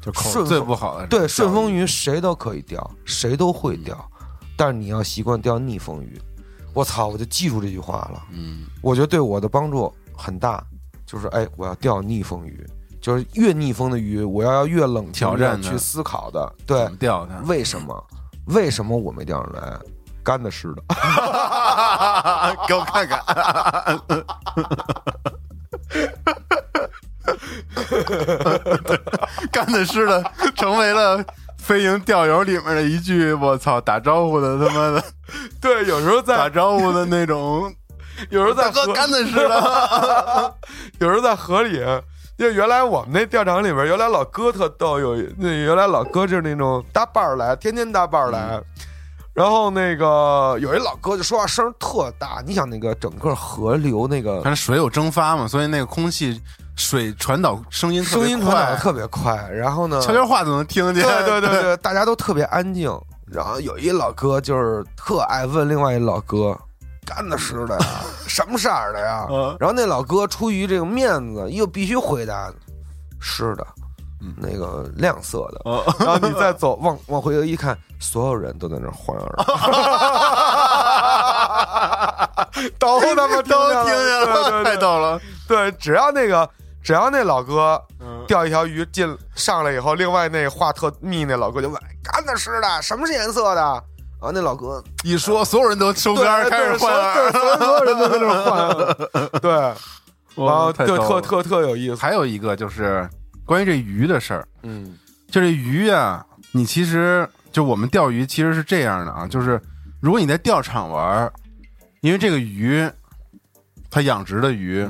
Speaker 2: 就顺最不好的。
Speaker 3: 对，顺风鱼谁都可以钓，谁都会钓，但是你要习惯钓逆风鱼。我操，我就记住这句话了。嗯，我觉得对我的帮助很大。就是哎，我要钓逆风鱼，就是越逆风的鱼，我要要越冷
Speaker 2: 挑战
Speaker 3: 去思考的。对，
Speaker 2: 钓它
Speaker 3: 为什么？为什么我没钓上来？”干的湿的，*laughs*
Speaker 2: 给我看看，*laughs* 干的湿的成为了飞行钓友里面的一句我操打招呼的他妈的，*laughs*
Speaker 3: 对，有时候在
Speaker 2: 打招呼的那种，*laughs*
Speaker 3: 有时候在
Speaker 2: 河干的似的，*laughs*
Speaker 3: 有时候在河里，因为原来我们那钓场里边，原来老哥特逗，有那原来老哥就是那种搭伴儿来，天天搭伴儿来。然后那个有一老哥就说话声特大，你想那个整个河流那个，
Speaker 2: 反正水有蒸发嘛，所以那个空气水传导声音
Speaker 3: 声音传导特别快。然后呢，
Speaker 2: 悄悄话都能听见。
Speaker 3: 对对对对，*laughs* 大家都特别安静。然后有一老哥就是特爱问另外一老哥，干的湿的呀，*laughs* 什么色儿的呀？然后那老哥出于这个面子，又必须回答湿的。那个亮色的，然后你再走往往回头一看，所有人都在那晃悠着，*laughs* 都他妈
Speaker 2: 都听见了，太逗了。
Speaker 3: 对，只要那个只要那老哥钓一条鱼进上来以后，另外那话特密那老哥就问：干的湿的，什么是颜色的？啊，那老哥
Speaker 2: 一说，所有人都收杆开始换，
Speaker 3: 所有人都在那换。*laughs* 对，然后特特特特有意思。
Speaker 2: 还有一个就是。关于这鱼的事儿，嗯，就这鱼呀，你其实就我们钓鱼其实是这样的啊，就是如果你在钓场玩，因为这个鱼，它养殖的鱼，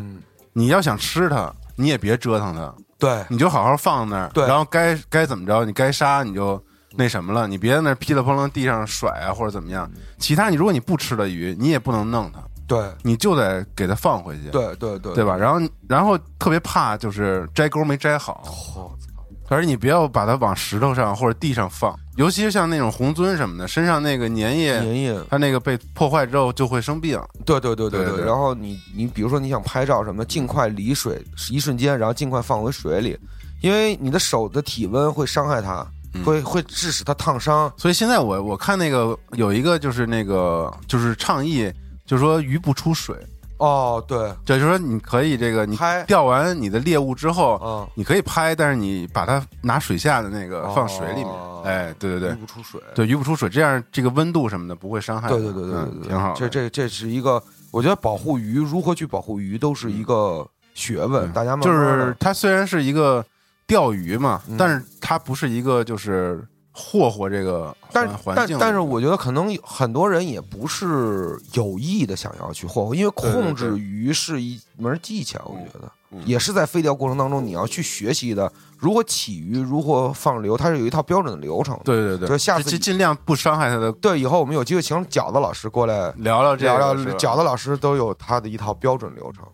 Speaker 2: 你要想吃它，你也别折腾它，
Speaker 3: 对，
Speaker 2: 你就好好放那儿，
Speaker 3: 对，
Speaker 2: 然后该该怎么着，你该杀你就那什么了，你别在那噼里啪啦地上甩啊或者怎么样。其他你如果你不吃的鱼，你也不能弄它。
Speaker 3: 对，
Speaker 2: 你就得给它放回去。
Speaker 3: 对对对，
Speaker 2: 对吧？然后，然后特别怕就是摘钩没摘好。
Speaker 3: 我操！
Speaker 2: 而且你不要把它往石头上或者地上放，尤其是像那种红鳟什么的，身上那个粘液，
Speaker 3: 粘液，
Speaker 2: 它那个被破坏之后就会生病。
Speaker 3: 对对对对对。然后你你比如说你想拍照什么，尽快离水一瞬间，然后尽快放回水里，因为你的手的体温会伤害它，会会致使它烫伤。
Speaker 2: 所以现在我我看那个有一个就是那个就是倡议。就是说鱼不出水
Speaker 3: 哦，对，
Speaker 2: 就是说你可以这个你拍。钓完你的猎物之后，嗯，你可以拍，但是你把它拿水下的那个放水里面，哎，对对对，鱼
Speaker 3: 不出水，
Speaker 2: 对鱼不出水，这样这个温度什么的不会伤害，
Speaker 3: 对对对对对，
Speaker 2: 挺好。
Speaker 3: 这这这是一个，我觉得保护鱼如何去保护鱼都是一个学问，大家
Speaker 2: 就是它虽然是一个钓鱼嘛，但是它不是一个就是。霍霍这个，
Speaker 3: 但但但是，我觉得可能很多人也不是有意的想要去霍霍，因为控制鱼是一门技巧，我觉得也是在飞钓过程当中你要去学习的。如何起鱼，如何放流，它是有一套标准的流程。
Speaker 2: 对对对，
Speaker 3: 就下次
Speaker 2: 尽量不伤害它的。
Speaker 3: 对，以后我们有机会请饺子老师过来
Speaker 2: 聊聊这
Speaker 3: 聊聊。饺子老师都有他的一套标准流程。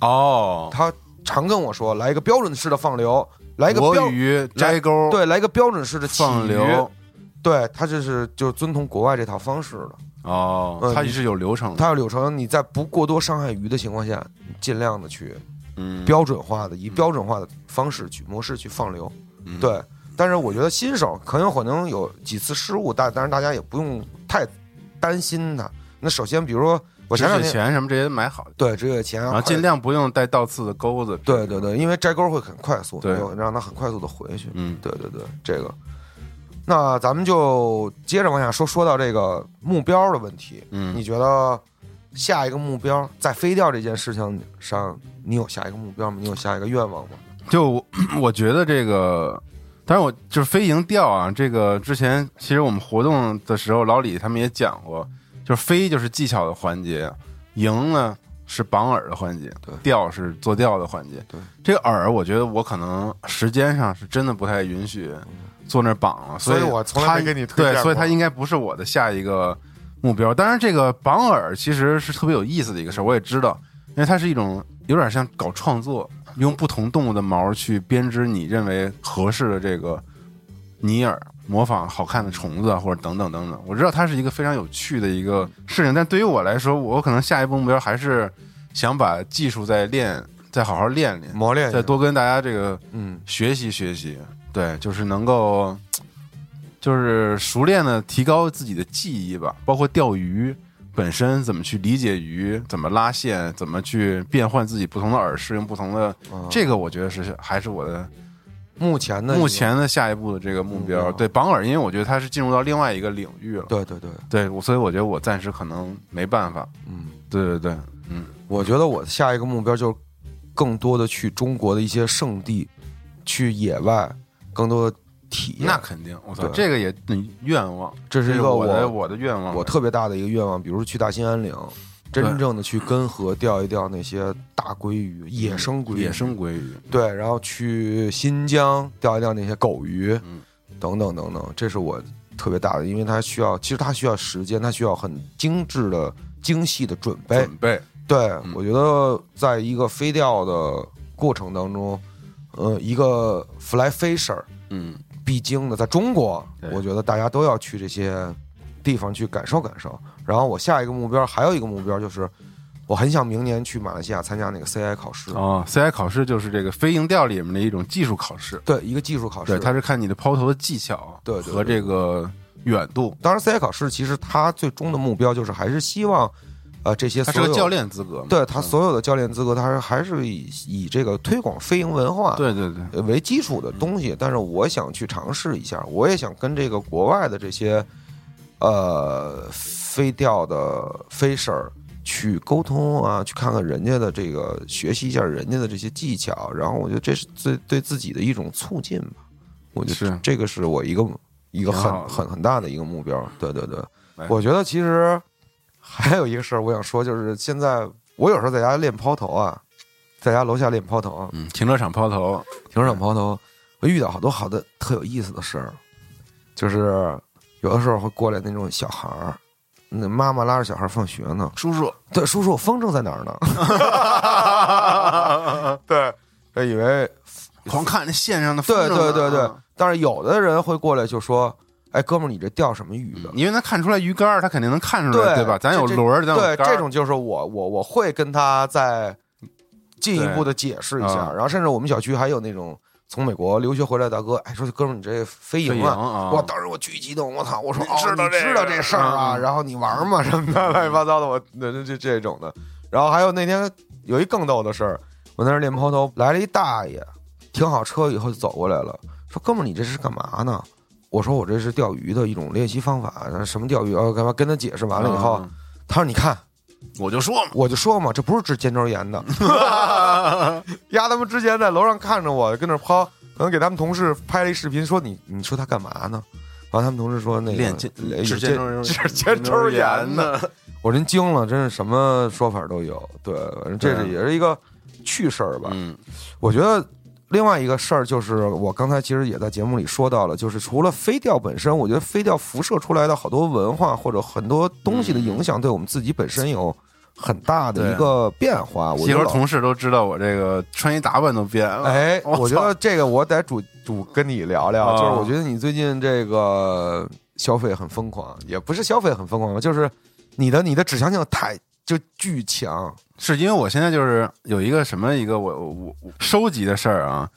Speaker 2: 哦，
Speaker 3: 他常跟我说，来一个标准式的放流。来个标
Speaker 2: 鱼摘钩，
Speaker 3: 对，来个标准式的
Speaker 2: 放流，
Speaker 3: 对他这是就遵从国外这套方式的
Speaker 2: 哦，它也是有流程的，
Speaker 3: 它有流程，你在不过多伤害鱼的情况下，尽量的去标准化的以标准化的方式去模式去放流，对。但是我觉得新手很有可能有几次失误，但但是大家也不用太担心它。那首先，比如说我前两天
Speaker 2: 钱什么这些买好，
Speaker 3: 对这个钱，
Speaker 2: 然后尽量不用带倒刺的钩子。
Speaker 3: 对对对，因为摘钩会很快速，
Speaker 2: 对，
Speaker 3: 让它很快速的回去。嗯，对对对，这个。那咱们就接着往下说，说到这个目标的问题。嗯，你觉得下一个目标在飞钓这件事情上，你有下一个目标吗？你有下一个愿望吗？
Speaker 2: 就我 *coughs* 觉得这个。当然我就是飞行钓啊，这个之前其实我们活动的时候，老李他们也讲过，就是飞就是技巧的环节，赢呢是绑饵的环节，钓是做钓的环节。
Speaker 3: 对，
Speaker 2: 这个饵，我觉得我可能时间上是真的不太允许坐那绑了，所
Speaker 3: 以我从来没给你推
Speaker 2: 荐。对，所以它应该不是我的下一个目标。当然，这个绑饵其实是特别有意思的一个事儿，我也知道，因为它是一种有点像搞创作。用不同动物的毛去编织你认为合适的这个尼尔，模仿好看的虫子啊，或者等等等等。我知道它是一个非常有趣的一个事情，但对于我来说，我可能下一步目标还是想把技术再练，再好好练练，
Speaker 3: 磨练，
Speaker 2: 再多跟大家这个嗯学习学习。对，就是能够就是熟练的提高自己的技艺吧，包括钓鱼。本身怎么去理解鱼？怎么拉线？怎么去变换自己不同的饵，适应不同的？这个我觉得是还是我的
Speaker 3: 目前的
Speaker 2: 目前的下一步的这个目标。对榜耳，因为我觉得它是进入到另外一个领域了。
Speaker 3: 对对对
Speaker 2: 对，所以我觉得我暂时可能没办法。嗯，对对对，嗯，
Speaker 3: 我觉得我下一个目标就是更多的去中国的一些圣地，去野外，更多的。体验
Speaker 2: 那肯定，我操，这个也愿望，
Speaker 3: 这是一个
Speaker 2: 我的我的愿望，
Speaker 3: 我特别大的一个愿望。比如去大兴安岭，真正的去根河钓一钓那些大鲑鱼、野生鲑鱼、
Speaker 2: 野生鲑鱼，
Speaker 3: 对，然后去新疆钓一钓那些狗鱼，等等等等，这是我特别大的，因为它需要，其实它需要时间，它需要很精致的、精细的准备。
Speaker 2: 准备，
Speaker 3: 对我觉得，在一个飞钓的过程当中，呃，一个 fly fisher，嗯。必经的，在中国，我觉得大家都要去这些地方去感受感受。然后我下一个目标还有一个目标就是，我很想明年去马来西亚参加那个 CI 考试
Speaker 2: 啊。CI 考试就是这个飞行调里面的一种技术考试，
Speaker 3: 对，一个技术考试，
Speaker 2: 对，它是看你的抛投的技巧，
Speaker 3: 对，
Speaker 2: 和这个远度。
Speaker 3: 当然，CI 考试其实它最终的目标就是还是希望。呃，这些他
Speaker 2: 是个教练资格，
Speaker 3: 对他所有的教练资格，他是还是以以这个推广飞行文化，
Speaker 2: 对对对
Speaker 3: 为基础的东西。但是我想去尝试一下，我也想跟这个国外的这些呃飞钓的飞 r 去沟通啊，去看看人家的这个，学习一下人家的这些技巧。然后我觉得这是最对自己的一种促进吧。我觉得这个是我一个一个很很很大的一个目标。对对对，我觉得其实。还有一个事儿，我想说，就是现在我有时候在家练抛投啊，在家楼下练抛投，
Speaker 2: 嗯，停车场抛投，
Speaker 3: 停车场抛投，我遇到好多好的特有意思的事儿，就是有的时候会过来那种小孩儿，那妈妈拉着小孩放学呢，
Speaker 2: 叔叔，
Speaker 3: 对，叔叔，风筝在哪儿呢？*laughs* 对，他以为 *laughs*
Speaker 2: 光看那线上的，
Speaker 3: 对对对对，但是有的人会过来就说。哎，哥们儿，你这钓什么鱼的？
Speaker 2: 因为他看出来鱼竿，他肯定能看出来，对吧？咱有轮儿，
Speaker 3: 对，这种就是我我我会跟他再进一步的解释一下。然后，甚至我们小区还有那种从美国留学回来的大哥，哎，说哥们儿，你这飞
Speaker 2: 营
Speaker 3: 啊！我当时我巨激动，我操！我说知道知道这事儿啊，然后你玩吗？什么的乱七八糟的，我那这这种的。然后还有那天有一更逗的事儿，我在那练抛投，来了一大爷，停好车以后就走过来了，说哥们儿，你这是干嘛呢？我说我这是钓鱼的一种练习方法，什么钓鱼啊？干嘛跟他解释完了以后，他说：“你看，
Speaker 2: 我就说嘛，
Speaker 3: 我就说嘛，这不是治肩周炎的。*laughs* ”丫他们之前在楼上看着我跟那抛，可能给他们同事拍了一视频，说你你说他干嘛呢？完，他们同事说那
Speaker 2: 练肩
Speaker 3: 治肩治肩周炎呢。*laughs* 我真惊了，真是什么说法都有。对，这是也是一个趣事儿吧？嗯，我觉得。另外一个事儿就是，我刚才其实也在节目里说到了，就是除了飞钓本身，我觉得飞钓辐射出来的好多文化或者很多东西的影响，对我们自己本身有很大的一个变化。我
Speaker 2: 一会儿同事都知道我这个穿衣打扮都变了。
Speaker 3: 哎，我觉得这个我得主主跟你聊聊，就是我觉得你最近这个消费很疯狂，也不是消费很疯狂吧，就是你的你的指向性太就巨强。
Speaker 2: 是因为我现在就是有一个什么一个我我我收集的事儿啊，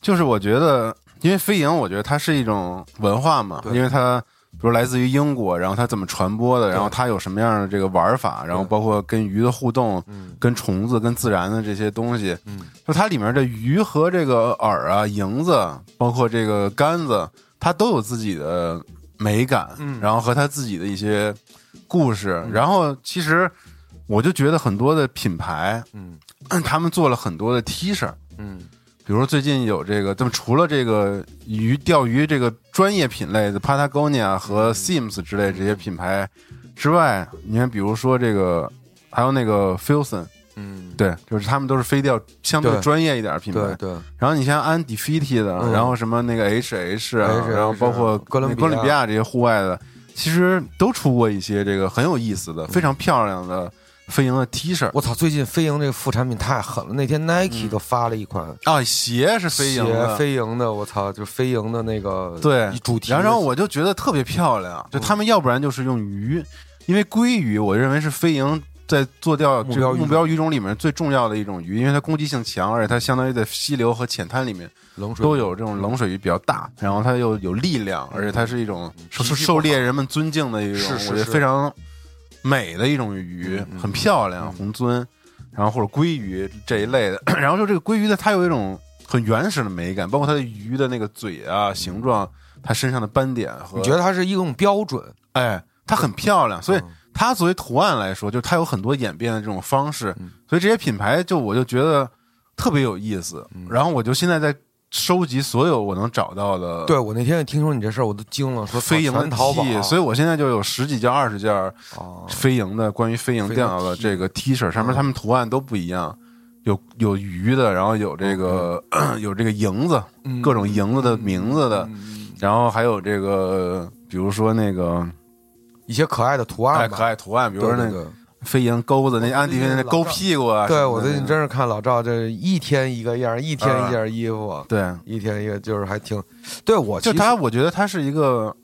Speaker 2: 就是我觉得，因为飞蝇，我觉得它是一种文化嘛，因为它比如来自于英国，然后它怎么传播的，然后它有什么样的这个玩法，然后包括跟鱼的互动，跟虫子、跟自然的这些东西，嗯就它里面的鱼和这个饵啊、蝇子，包括这个杆子，它都有自己的美感，嗯然后和它自己的一些故事，然后其实。我就觉得很多的品牌，嗯，*clears throat* 他们做了很多的 T 恤，嗯，比如说最近有这个，这么除了这个鱼钓鱼这个专业品类的 Patagonia 和 Sims 之类这些品牌之外，你看，比如说这个还有那个 Filson，嗯，对，就是他们都是飞钓相对专业一点品牌，
Speaker 3: 对。
Speaker 2: 然后你像 Undefeated 的，然后什么那个 HH，啊然后包括哥伦
Speaker 3: 哥
Speaker 2: 伦比亚这些户外的，其实都出过一些这个很有意思的、非常漂亮的。飞鹰的 T 恤，
Speaker 3: 我操！最近飞鹰这个副产品太狠了。那天 Nike 都发了一款
Speaker 2: 啊，鞋是飞鹰的，
Speaker 3: 飞鹰的，我操，就飞鹰的那个
Speaker 2: 对
Speaker 3: 主题。
Speaker 2: 然后我就觉得特别漂亮，就他们要不然就是用鱼，因为鲑鱼，我认为是飞鹰在做钓目
Speaker 3: 标
Speaker 2: 目标鱼种里面最重要的一种鱼，因为它攻击性强，而且它相当于在溪流和浅滩里面都有这种冷水鱼比较大，然后它又有力量，而且它是一种受受猎人们尊敬的一种，我觉得非常。美的一种鱼，很漂亮，红鳟，然后或者鲑鱼这一类的，*clears throat* 然后就这个鲑鱼的，它有一种很原始的美感，包括它的鱼的那个嘴啊形状，它身上的斑点，
Speaker 3: 你觉得它是一种标准？
Speaker 2: 哎，它很漂亮，所以它作为图案来说，就它有很多演变的这种方式，所以这些品牌就我就觉得特别有意思，然后我就现在在。收集所有我能找到的。
Speaker 3: 对我那天听说你这事儿，我都惊了。说
Speaker 2: 飞
Speaker 3: 蝇
Speaker 2: 的
Speaker 3: 淘宝，
Speaker 2: 所以我现在就有十几件、二十件飞蝇的关于飞蝇电脑的这个 T 恤，上面他们图案都不一样，有有鱼的，然后有这个 *clears throat* 有这个蝇子，各种蝇子的名字的，然后还有这个，比如说那个
Speaker 3: 一些可爱的图案，
Speaker 2: 可爱图案，比如说那个。飞蝇钩子，那安迪那勾屁股啊！
Speaker 3: 对我最近真是看老赵，这一天一个样，一天一件衣服，
Speaker 2: 对，
Speaker 3: 一天一个，就是还挺。对我
Speaker 2: 就他，我觉得他是一个，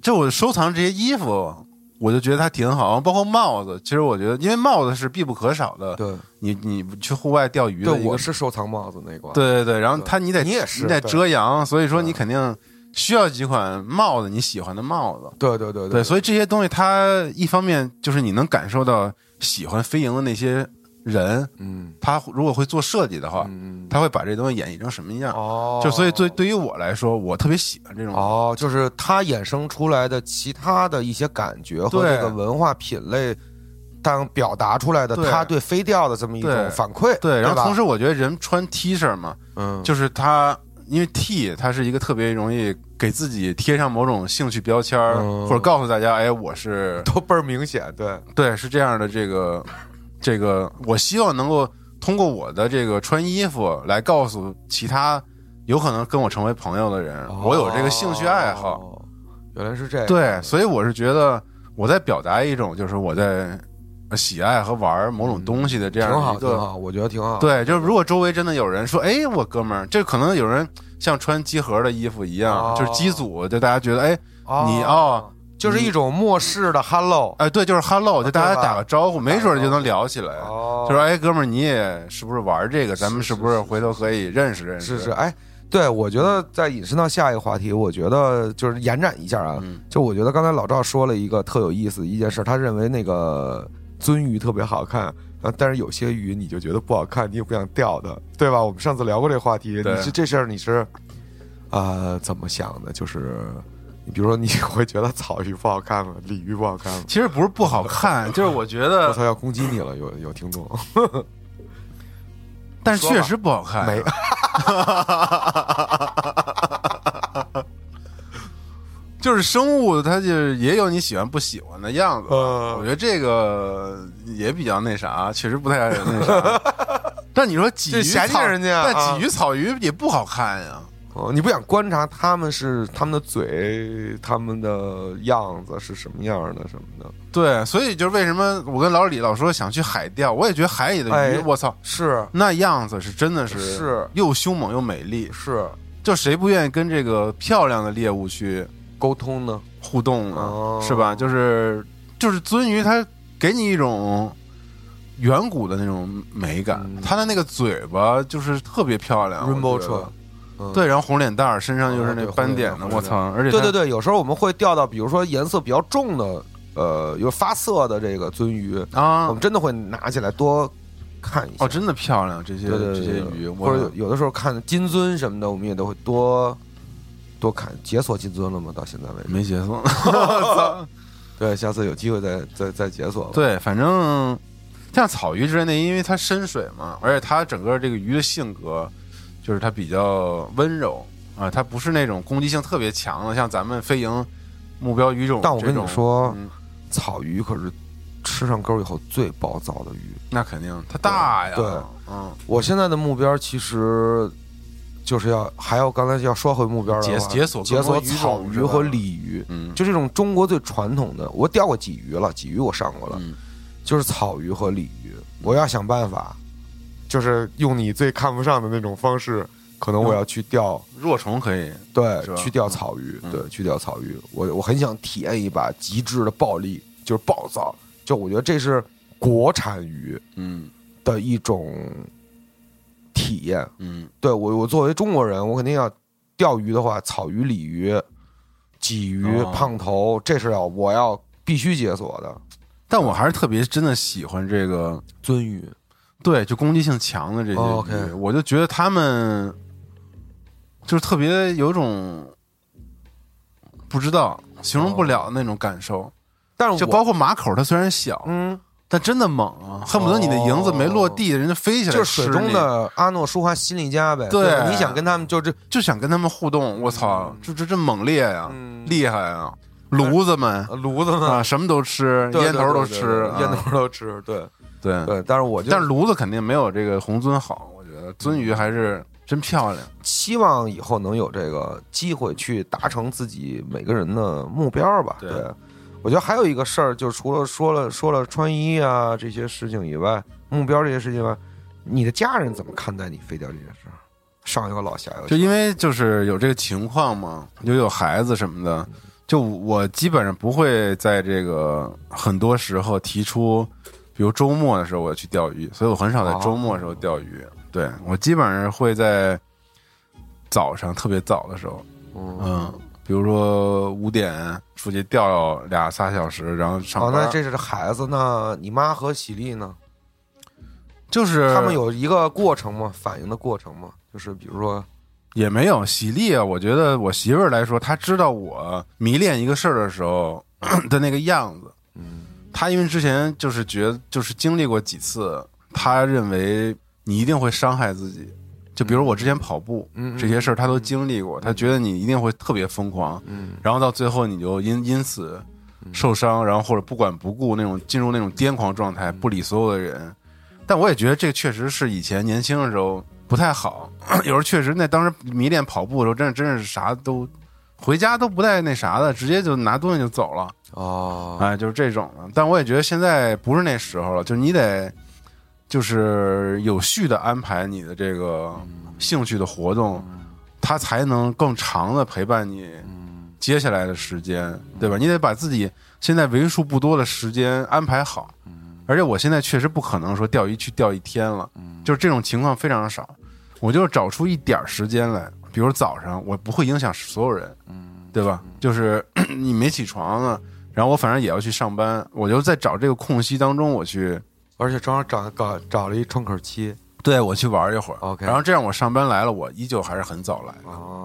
Speaker 2: 就我收藏这些衣服，我就觉得他挺好。包括帽子，其实我觉得，因为帽子是必不可少的。
Speaker 3: 对，
Speaker 2: 你你去户外钓鱼，
Speaker 3: 对，我是收藏帽子那块。
Speaker 2: 对对对，然后他你得
Speaker 3: 你也是
Speaker 2: 你得遮阳，所以说你肯定。需要几款帽子，你喜欢的帽子。
Speaker 3: 对对对
Speaker 2: 对，所以这些东西，它一方面就是你能感受到喜欢飞蝇的那些人，嗯，他如果会做设计的话，嗯，他会把这东西演绎成什么样？哦，就所以对对于我来说，我特别喜欢这种。
Speaker 3: 哦，就是它衍生出来的其他的一些感觉和这个文化品类，当表达出来的他对飞钓的这么一种反馈。
Speaker 2: 对，然后同时我觉得人穿 T 恤嘛，嗯，就是他因为 T 它是一个特别容易。给自己贴上某种兴趣标签儿，或者告诉大家，哎，我是
Speaker 3: 都倍儿明显，对
Speaker 2: 对，是这样的。这个这个，我希望能够通过我的这个穿衣服来告诉其他有可能跟我成为朋友的人，我有这个兴趣爱好。
Speaker 3: 原来是这样，
Speaker 2: 对，所以我是觉得我在表达一种，就是我在喜爱和玩某种东西的这样一
Speaker 3: 个，我觉得挺好。
Speaker 2: 对，就是如果周围真的有人说，哎，我哥们儿，这可能有人。像穿机盒的衣服一样，就是机组，就大家觉得，哎，你哦，
Speaker 3: 就是一种末世的 hello，
Speaker 2: 哎，对，就是 hello，就大家打个招呼，没准就能聊起来。就说，哎，哥们儿，你也是不是玩这个？咱们是不是回头可以认识认识？
Speaker 3: 是是，哎，对，我觉得再引申到下一个话题，我觉得就是延展一下啊，就我觉得刚才老赵说了一个特有意思的一件事，他认为那个鳟鱼特别好看。啊！但是有些鱼你就觉得不好看，你也不想钓的，对吧？我们上次聊过这话题，你是这事儿你是啊怎么想的？就是你比如说你会觉得草鱼不好看吗？*laughs* 鲤鱼不好看吗？
Speaker 2: 其实不是不好看，*laughs* 就是我觉得
Speaker 3: 我操要攻击你了，有有听众，*laughs*
Speaker 2: 但是确实不好看，
Speaker 3: 没。
Speaker 2: 就是生物，它就也有你喜欢不喜欢的样子。我觉得这个也比较那啥，确实不太那啥。*laughs* 但你说鲫鱼
Speaker 3: 草，人家，
Speaker 2: 但鲫鱼草鱼也不好看呀。
Speaker 3: 哦，你不想观察他们是他们的嘴，他们的样子是什么样的什么的？
Speaker 2: 对，所以就是为什么我跟老李老说想去海钓，我也觉得海里的鱼，我操，
Speaker 3: 是
Speaker 2: 那样子是真的是
Speaker 3: 是
Speaker 2: 又凶猛又美丽，
Speaker 3: 是
Speaker 2: 就谁不愿意跟这个漂亮的猎物去？
Speaker 3: 沟通呢，
Speaker 2: 互动呢，是吧？就是就是鳟鱼，它给你一种远古的那种美感。它的那个嘴巴就是特别漂亮
Speaker 3: ，rainbow。
Speaker 2: 对，然后红脸蛋儿，身上就是那斑点的，我操！而且
Speaker 3: 对对对，有时候我们会钓到，比如说颜色比较重的，呃，有发色的这个鳟鱼
Speaker 2: 啊，
Speaker 3: 我们真的会拿起来多看一下。
Speaker 2: 哦，真的漂亮，这些这些鱼，
Speaker 3: 或者有的时候看金樽什么的，我们也都会多多看。解锁金尊了吗？到现在为止
Speaker 2: 没解锁。*laughs* *laughs*
Speaker 3: 对，下次有机会再再再解锁。
Speaker 2: 对，反正像草鱼之类的，因为它深水嘛，而且它整个这个鱼的性格。就是它比较温柔啊，它不是那种攻击性特别强的，像咱们飞蝇目标鱼种。
Speaker 3: 但我跟你说，草鱼可是吃上钩以后最暴躁的鱼。
Speaker 2: 那肯定，它大呀。
Speaker 3: 对，嗯，我现在的目标其实就是要还要刚才要说回目标了，
Speaker 2: 解解锁
Speaker 3: 解锁草鱼和鲤鱼。嗯，就这种中国最传统的，我钓过鲫鱼了，鲫鱼我上过了，就是草鱼和鲤鱼，我要想办法。就是用你最看不上的那种方式，可能我要去钓
Speaker 2: 若虫，可以
Speaker 3: 对，去钓草鱼，对，去钓草鱼。我我很想体验一把极致的暴力，就是暴躁。就我觉得这是国产鱼，
Speaker 2: 嗯，
Speaker 3: 的一种体验。
Speaker 2: 嗯，
Speaker 3: 对我我作为中国人，我肯定要钓鱼的话，草鱼、鲤鱼、鲫鱼、胖头，这是要我要必须解锁的。
Speaker 2: 但我还是特别真的喜欢这个
Speaker 3: 鳟鱼。
Speaker 2: 对，就攻击性强的这些鱼，我就觉得他们就是特别有种不知道形容不了那种感受。
Speaker 3: 但是
Speaker 2: 就包括马口，它虽然小，
Speaker 3: 嗯，
Speaker 2: 但真的猛啊，恨不得你的蝇子没落地，人家飞起来。
Speaker 3: 就是水中的阿诺舒华西利加呗。
Speaker 2: 对，
Speaker 3: 你想跟他们就这
Speaker 2: 就想跟他们互动，我操，这这这猛烈呀，厉害啊！炉子们，
Speaker 3: 炉子们
Speaker 2: 啊，什么都吃，烟头都吃，
Speaker 3: 烟头都吃，对。
Speaker 2: 对
Speaker 3: 对，但是我
Speaker 2: 但是炉子肯定没有这个红鳟好，我觉得鳟鱼还是真漂亮。
Speaker 3: 希望以后能有这个机会去达成自己每个人的目标吧。对，我觉得还有一个事儿，就除了说了说了穿衣啊这些事情以外，目标这些事情外，你的家人怎么看待你飞掉这件事？上有老下有
Speaker 2: 就因为就是有这个情况嘛，又有孩子什么的，就我基本上不会在这个很多时候提出。比如周末的时候我要去钓鱼，所以我很少在周末的时候钓鱼。对我基本上会在早上特别早的时候，嗯，比如说五点出去钓俩仨小时，然后上班。
Speaker 3: 那这是孩子呢？你妈和喜力呢？
Speaker 2: 就是
Speaker 3: 他们有一个过程吗？反应的过程吗？就是比如说，
Speaker 2: 也没有喜力啊。我觉得我媳妇儿来说，她知道我迷恋一个事儿的时候 *clears throat* 的那个样子，
Speaker 3: 嗯。
Speaker 2: 她因为之前就是觉得就是经历过几次，她认为你一定会伤害自己，就比如我之前跑步，这些事儿他都经历过，他觉得你一定会特别疯狂，然后到最后你就因因此受伤，然后或者不管不顾那种进入那种癫狂状态，不理所有的人。但我也觉得这确实是以前年轻的时候不太好，*clears throat* 有时候确实那当时迷恋跑步的时候，真是真是啥都回家都不带那啥的，直接就拿东西就走了。
Speaker 3: 哦，
Speaker 2: 哎，就是这种的，但我也觉得现在不是那时候了，就是你得，就是有序的安排你的这个兴趣的活动，它才能更长的陪伴你接下来的时间，对吧？你得把自己现在为数不多的时间安排好，而且我现在确实不可能说钓鱼去钓一天了，就是这种情况非常少，我就找出一点时间来，比如早上我不会影响所有人，对吧？就是 *coughs* 你没起床呢。然后我反正也要去上班，我就在找这个空隙当中，我去，
Speaker 3: 而且正好找搞找了一窗口期，
Speaker 2: 对我去玩一会儿。
Speaker 3: OK，
Speaker 2: 然后这样我上班来了，我依旧还是很早来，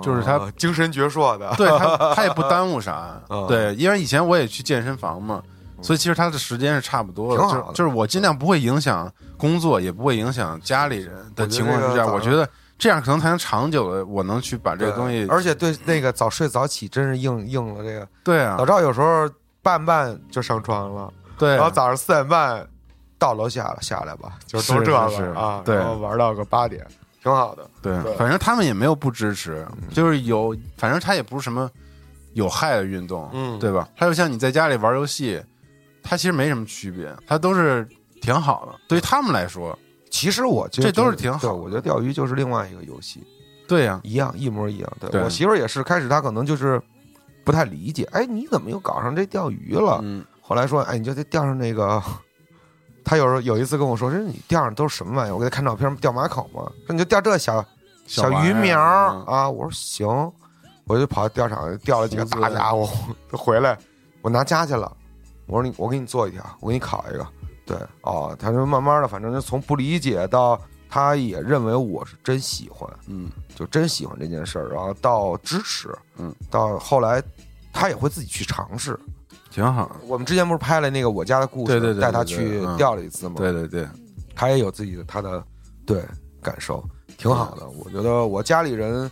Speaker 2: 就是他
Speaker 3: 精神矍铄的，*laughs*
Speaker 2: 对他他也不耽误啥，*laughs* 对，因为以前我也去健身房嘛，所以其实他的时间是差不多的，就就是我尽量不会影响工作，也不会影响家里人的情况之下，我觉得这样可能才能长久的，我能去把这个东西，
Speaker 3: 而且对那个早睡早起真是应应了这个，
Speaker 2: 对啊，
Speaker 3: 老赵有时候。半半就上床了，
Speaker 2: 对，
Speaker 3: 然后早上四点半到楼下了，下来吧，就都这个啊，
Speaker 2: 对，
Speaker 3: 玩到个八点，挺好的。
Speaker 2: 对，反正他们也没有不支持，就是有，反正他也不是什么有害的运动，
Speaker 3: 嗯，
Speaker 2: 对吧？还有像你在家里玩游戏，他其实没什么区别，他都是挺好的。对于他们来说，
Speaker 3: 其实我觉
Speaker 2: 得这都是挺好。
Speaker 3: 我觉得钓鱼就是另外一个游戏，
Speaker 2: 对呀，
Speaker 3: 一样，一模一样。对我媳妇儿也是，开始她可能就是。不太理解，哎，你怎么又搞上这钓鱼了？后来说，哎，你就得钓上那个他有时候有一次跟我说：“这你钓上都是什么玩意儿？”我给他看照片，钓马口嘛。说你就钓这小小鱼苗啊？我说行，我就跑到钓场钓了几个大家伙，回来我拿家去了。我说你，我给你做一条，我给你烤一个。对，哦，他就慢慢的，反正就从不理解到他也认为我是真喜欢，
Speaker 2: 嗯，
Speaker 3: 就真喜欢这件事儿，然后到支持，嗯，到后来他也会自己去尝试。
Speaker 2: 挺好，
Speaker 3: 我们之前不是拍了那个我家的故
Speaker 2: 事，对对对，
Speaker 3: 带他去钓了一次吗？
Speaker 2: 对对对，
Speaker 3: 他也有自己的他的对感受，挺好的。我觉得我家里人，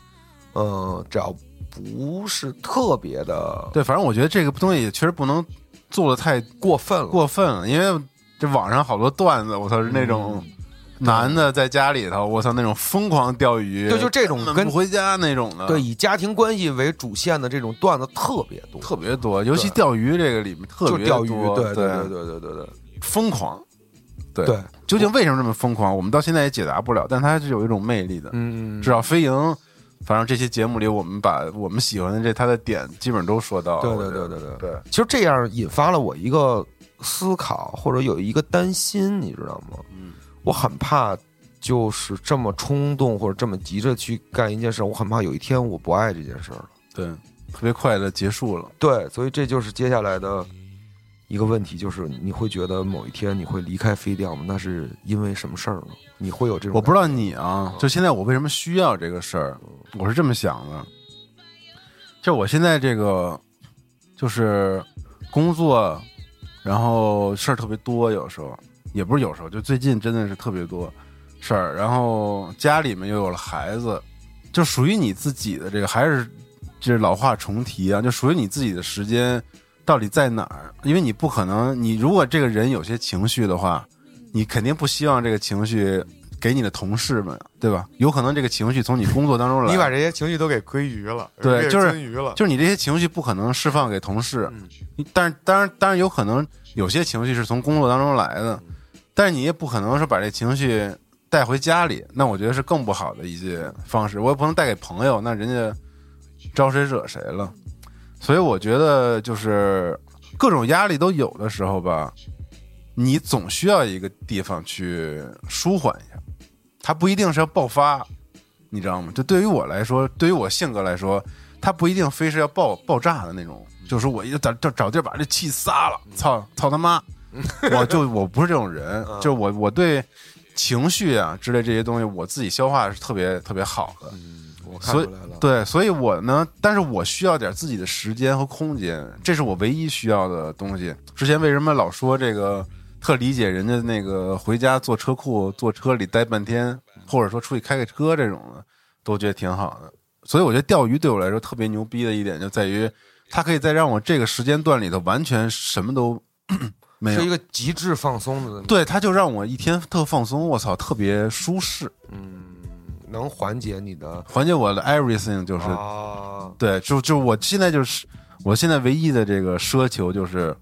Speaker 3: 嗯，只要不是特别的，
Speaker 2: 对，反正我觉得这个东西确实不能做的太
Speaker 3: 过分了，
Speaker 2: 过分了，因为这网上好多段子，我操，是那种。男的在家里头，我操，那种疯狂钓鱼，
Speaker 3: 对，就这种跟
Speaker 2: 不回家那种的，
Speaker 3: 对，以家庭关系为主线的这种段子特别多，
Speaker 2: 特别多，尤其钓鱼这个里面特别
Speaker 3: 多，
Speaker 2: 对。
Speaker 3: 对对对对对对，
Speaker 2: 疯狂，
Speaker 3: 对，
Speaker 2: 究竟为什么这么疯狂？我们到现在也解答不了，但它是有一种魅力的，
Speaker 3: 嗯，
Speaker 2: 至少飞蝇，反正这些节目里，我们把我们喜欢的这它的点基本都说到，
Speaker 3: 对对对对
Speaker 2: 对。
Speaker 3: 对，其实这样引发了我一个思考，或者有一个担心，你知道吗？
Speaker 2: 嗯，
Speaker 3: 我很怕。就是这么冲动或者这么急着去干一件事，我很怕有一天我不爱这件事了。
Speaker 2: 对，特别快的结束了。
Speaker 3: 对，所以这就是接下来的一个问题，就是你会觉得某一天你会离开飞钓吗？那是因为什么事儿呢？你会有这种？
Speaker 2: 我不知道你啊，就现在我为什么需要这个事儿？我是这么想的，就我现在这个就是工作，然后事儿特别多，有时候也不是有时候，就最近真的是特别多。事儿，然后家里面又有了孩子，就属于你自己的这个，还是就是老话重提啊，就属于你自己的时间到底在哪儿？因为你不可能，你如果这个人有些情绪的话，你肯定不希望这个情绪给你的同事们，对吧？有可能这个情绪从你工作当中来，
Speaker 3: 你把这些情绪都给归于了，
Speaker 2: 对，就是就是你这些情绪不可能释放给同事，但是当然当然有可能有些情绪是从工作当中来的，但是你也不可能说把这情绪。带回家里，那我觉得是更不好的一些方式。我也不能带给朋友，那人家招谁惹谁了？所以我觉得，就是各种压力都有的时候吧，你总需要一个地方去舒缓一下。它不一定是要爆发，你知道吗？就对于我来说，对于我性格来说，它不一定非是要爆爆炸的那种。就是我一找找找地儿把这气撒了，操操他妈！*laughs* 我就我不是这种人，就我我对。情绪啊之类这些东西，我自己消化是特别特别好的。
Speaker 3: 嗯，我看
Speaker 2: 出来了。对，所以我呢，但是我需要点自己的时间和空间，这是我唯一需要的东西。之前为什么老说这个特理解人家那个回家坐车库坐车里待半天，或者说出去开个车这种的，都觉得挺好的。所以我觉得钓鱼对我来说特别牛逼的一点就在于，它可以在让我这个时间段里头完全什么都。
Speaker 3: 是一个极致放松的，
Speaker 2: 对，他就让我一天特放松，我操，特别舒适，
Speaker 3: 嗯，能缓解你的，
Speaker 2: 缓解我的 everything，就是，对，就就我现在就是，我现在唯一的这个奢求就是，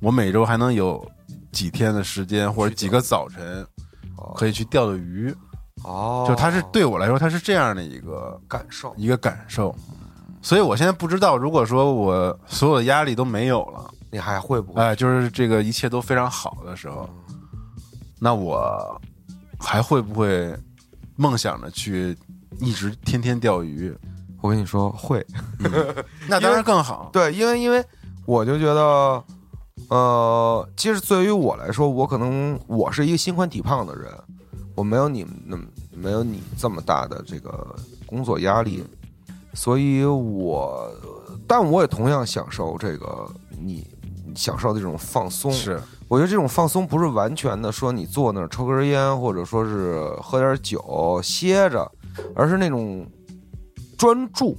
Speaker 2: 我每周还能有几天的时间或者几个早晨，可以去钓钓鱼，
Speaker 3: 哦，
Speaker 2: 就它是对我来说，它是这样的一个
Speaker 3: 感受，
Speaker 2: 一个感受，所以我现在不知道，如果说我所有的压力都没有了。
Speaker 3: 你还会不会？
Speaker 2: 哎，就是这个一切都非常好的时候，那我还会不会梦想着去一直天天钓鱼？
Speaker 3: 我跟你说会，*laughs*
Speaker 2: 那当然更好。
Speaker 3: 对，因为因为我就觉得，呃，其实对于我来说，我可能我是一个心宽体胖的人，我没有你们那么没有你这么大的这个工作压力，所以我，但我也同样享受这个你。享受的这种放松
Speaker 2: 是，
Speaker 3: 我觉得这种放松不是完全的说你坐那儿抽根烟，或者说是喝点酒歇着，而是那种专注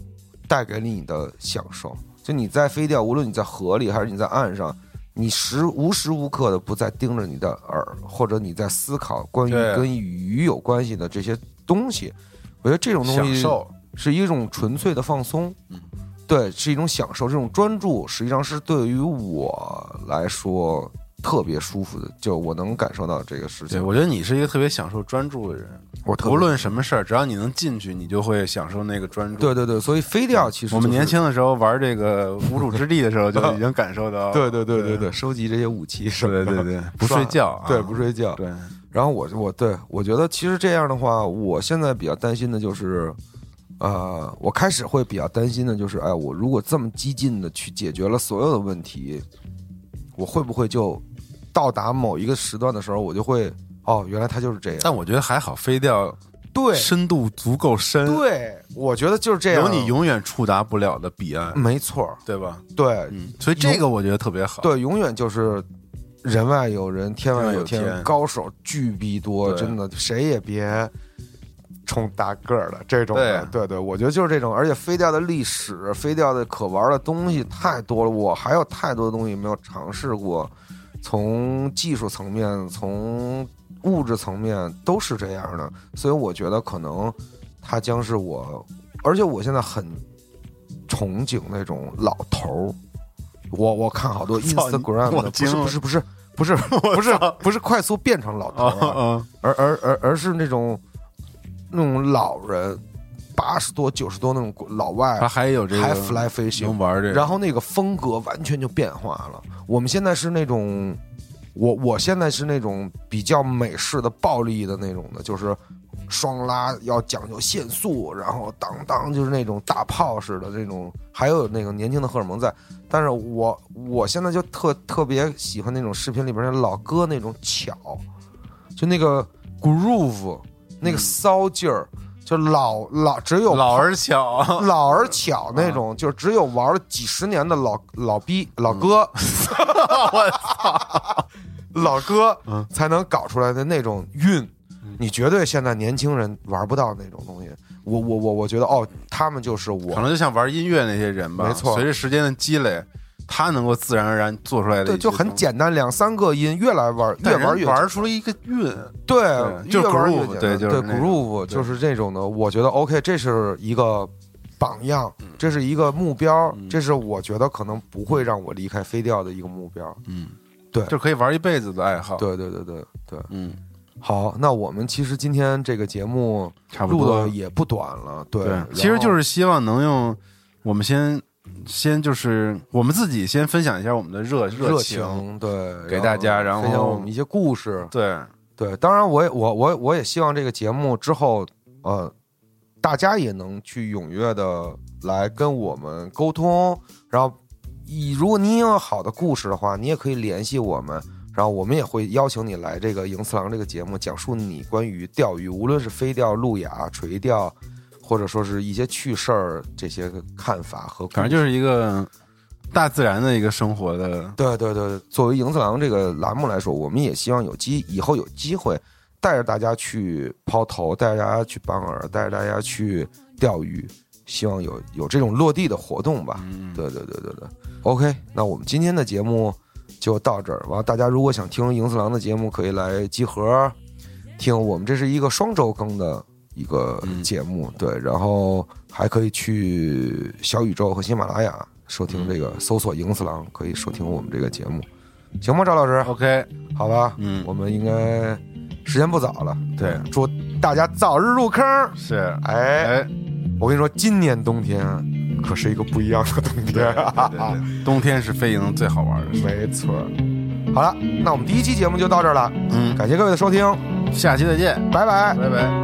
Speaker 3: 带给你的享受。就你在飞钓，无论你在河里还是你在岸上，你时无时无刻的不在盯着你的饵，或者你在思考关于跟鱼有关系的这些东西。我觉得这种东西是一种纯粹的放松。
Speaker 2: 嗯。
Speaker 3: 对，是一种享受。这种专注，实际上是对于我来说特别舒服的，就我能感受到这个事情。
Speaker 2: 对，我觉得你是一个特别享受专注的人。
Speaker 3: 我
Speaker 2: 无论什么事儿，只要你能进去，你就会享受那个专注。
Speaker 3: 对对对，所以飞钓其实
Speaker 2: 我们年轻的时候玩这个无主之地的时候，*laughs* 就已经感受到。*laughs*
Speaker 3: 对对对对对，收集这些武器是，
Speaker 2: 对对对，*laughs* 不睡觉，
Speaker 3: 对不睡觉，
Speaker 2: 对。
Speaker 3: 然后我我对我觉得其实这样的话，我现在比较担心的就是，呃，我开始会比较担心的就是，哎，我如果这么激进的去解决了所有的问题，我会不会就到达某一个时段的时候，我就会。哦，原来他就是这样。
Speaker 2: 但我觉得还好，飞掉
Speaker 3: 对
Speaker 2: 深度足够深。
Speaker 3: 对，我觉得就是这样。
Speaker 2: 有你永远触达不了的彼岸，
Speaker 3: 没错，
Speaker 2: 对吧？
Speaker 3: 对，
Speaker 2: 所以这个我觉得特别好。
Speaker 3: 对，永远就是人外有人，天外有天，高手巨逼多，真的谁也别冲大个儿的这种。对，对，对，我觉得就是这种。而且飞钓的历史，飞钓的可玩的东西太多了，我还有太多的东西没有尝试过。从技术层面，从物质层面都是这样的，所以我觉得可能他将是我，而且我现在很憧憬那种老头儿。我我看好多 Instagram 的，不是不是不是不是不是不是快速变成老头儿，而而而而是那种那种老人，八十多九十多那种老外，
Speaker 2: 他还有这个
Speaker 3: 还 fly 飞行
Speaker 2: 能玩这，
Speaker 3: 然后那个风格完全就变化了。我们现在是那种。我我现在是那种比较美式的暴力的那种的，就是双拉要讲究限速，然后当当就是那种大炮似的这种，还有那个年轻的荷尔蒙在。但是我我现在就特特别喜欢那种视频里边那老哥那种巧，就那个 groove 那个骚劲儿，就老老只有
Speaker 2: 老而巧，*laughs*
Speaker 3: 老而巧那种，就只有玩了几十年的老老逼老哥，*laughs*
Speaker 2: 我操。
Speaker 3: 老哥，才能搞出来的那种韵，你绝对现在年轻人玩不到那种东西。我我我我觉得哦，他们就是我，
Speaker 2: 可能就像玩音乐那些人吧。
Speaker 3: 没错，
Speaker 2: 随着时间的积累，他能够自然而然做出来的，
Speaker 3: 对，就很简单，两三个音，越来玩越玩越
Speaker 2: 玩出了一个韵。
Speaker 3: 对，
Speaker 2: 就
Speaker 3: groove，
Speaker 2: 对，
Speaker 3: 就是 groove，就是这种的。我觉得 OK，这是一个榜样，这是一个目标，这是我觉得可能不会让我离开飞钓的一个目标。
Speaker 2: 嗯。
Speaker 3: 对，
Speaker 2: 就可以玩一辈子的爱好。
Speaker 3: 对对对对对，
Speaker 2: 嗯，
Speaker 3: 好，那我们其实今天这个节目
Speaker 2: 录
Speaker 3: 的也不短了。对，
Speaker 2: 其实就是希望能用我们先先就是我们自己先分享一下我们的热
Speaker 3: 热
Speaker 2: 情，
Speaker 3: 对，
Speaker 2: 给大家，然后
Speaker 3: 分享我们一些故事。
Speaker 2: 对
Speaker 3: 对，当然，我也我我我也希望这个节目之后，呃，大家也能去踊跃的来跟我们沟通，然后。你如果你有好的故事的话，你也可以联系我们，然后我们也会邀请你来这个《赢次郎》这个节目，讲述你关于钓鱼，无论是飞钓、路亚、垂钓，或者说是一些趣事儿这些看法和。
Speaker 2: 反正就是一个大自然的一个生活的。
Speaker 3: 对对对，作为《银次郎》这个栏目来说，我们也希望有机以后有机会带着大家去抛头，带着大家去绑饵，带着大家去钓鱼，希望有有这种落地的活动吧。
Speaker 2: 嗯，
Speaker 3: 对对对对对。OK，那我们今天的节目就到这儿。完，大家如果想听银次郎的节目，可以来集合听。我们这是一个双周更的一个节目，对。然后还可以去小宇宙和喜马拉雅收听这个，搜索赢次郎可以收听我们这个节目，行吗？赵老师
Speaker 2: ，OK，
Speaker 3: 好吧。
Speaker 2: 嗯，
Speaker 3: 我们应该时间不早了，
Speaker 2: 对。
Speaker 3: 祝大家早日入坑。
Speaker 2: 是，
Speaker 3: 哎，我跟你说，今年冬天。可是一个不一样的冬天，
Speaker 2: 冬天是飞营最好玩的，
Speaker 3: 没错。好了，那我们第一期节目就到这儿了，
Speaker 2: 嗯，
Speaker 3: 感谢各位的收听，
Speaker 2: 下期再见，
Speaker 3: 拜拜，
Speaker 2: 拜拜。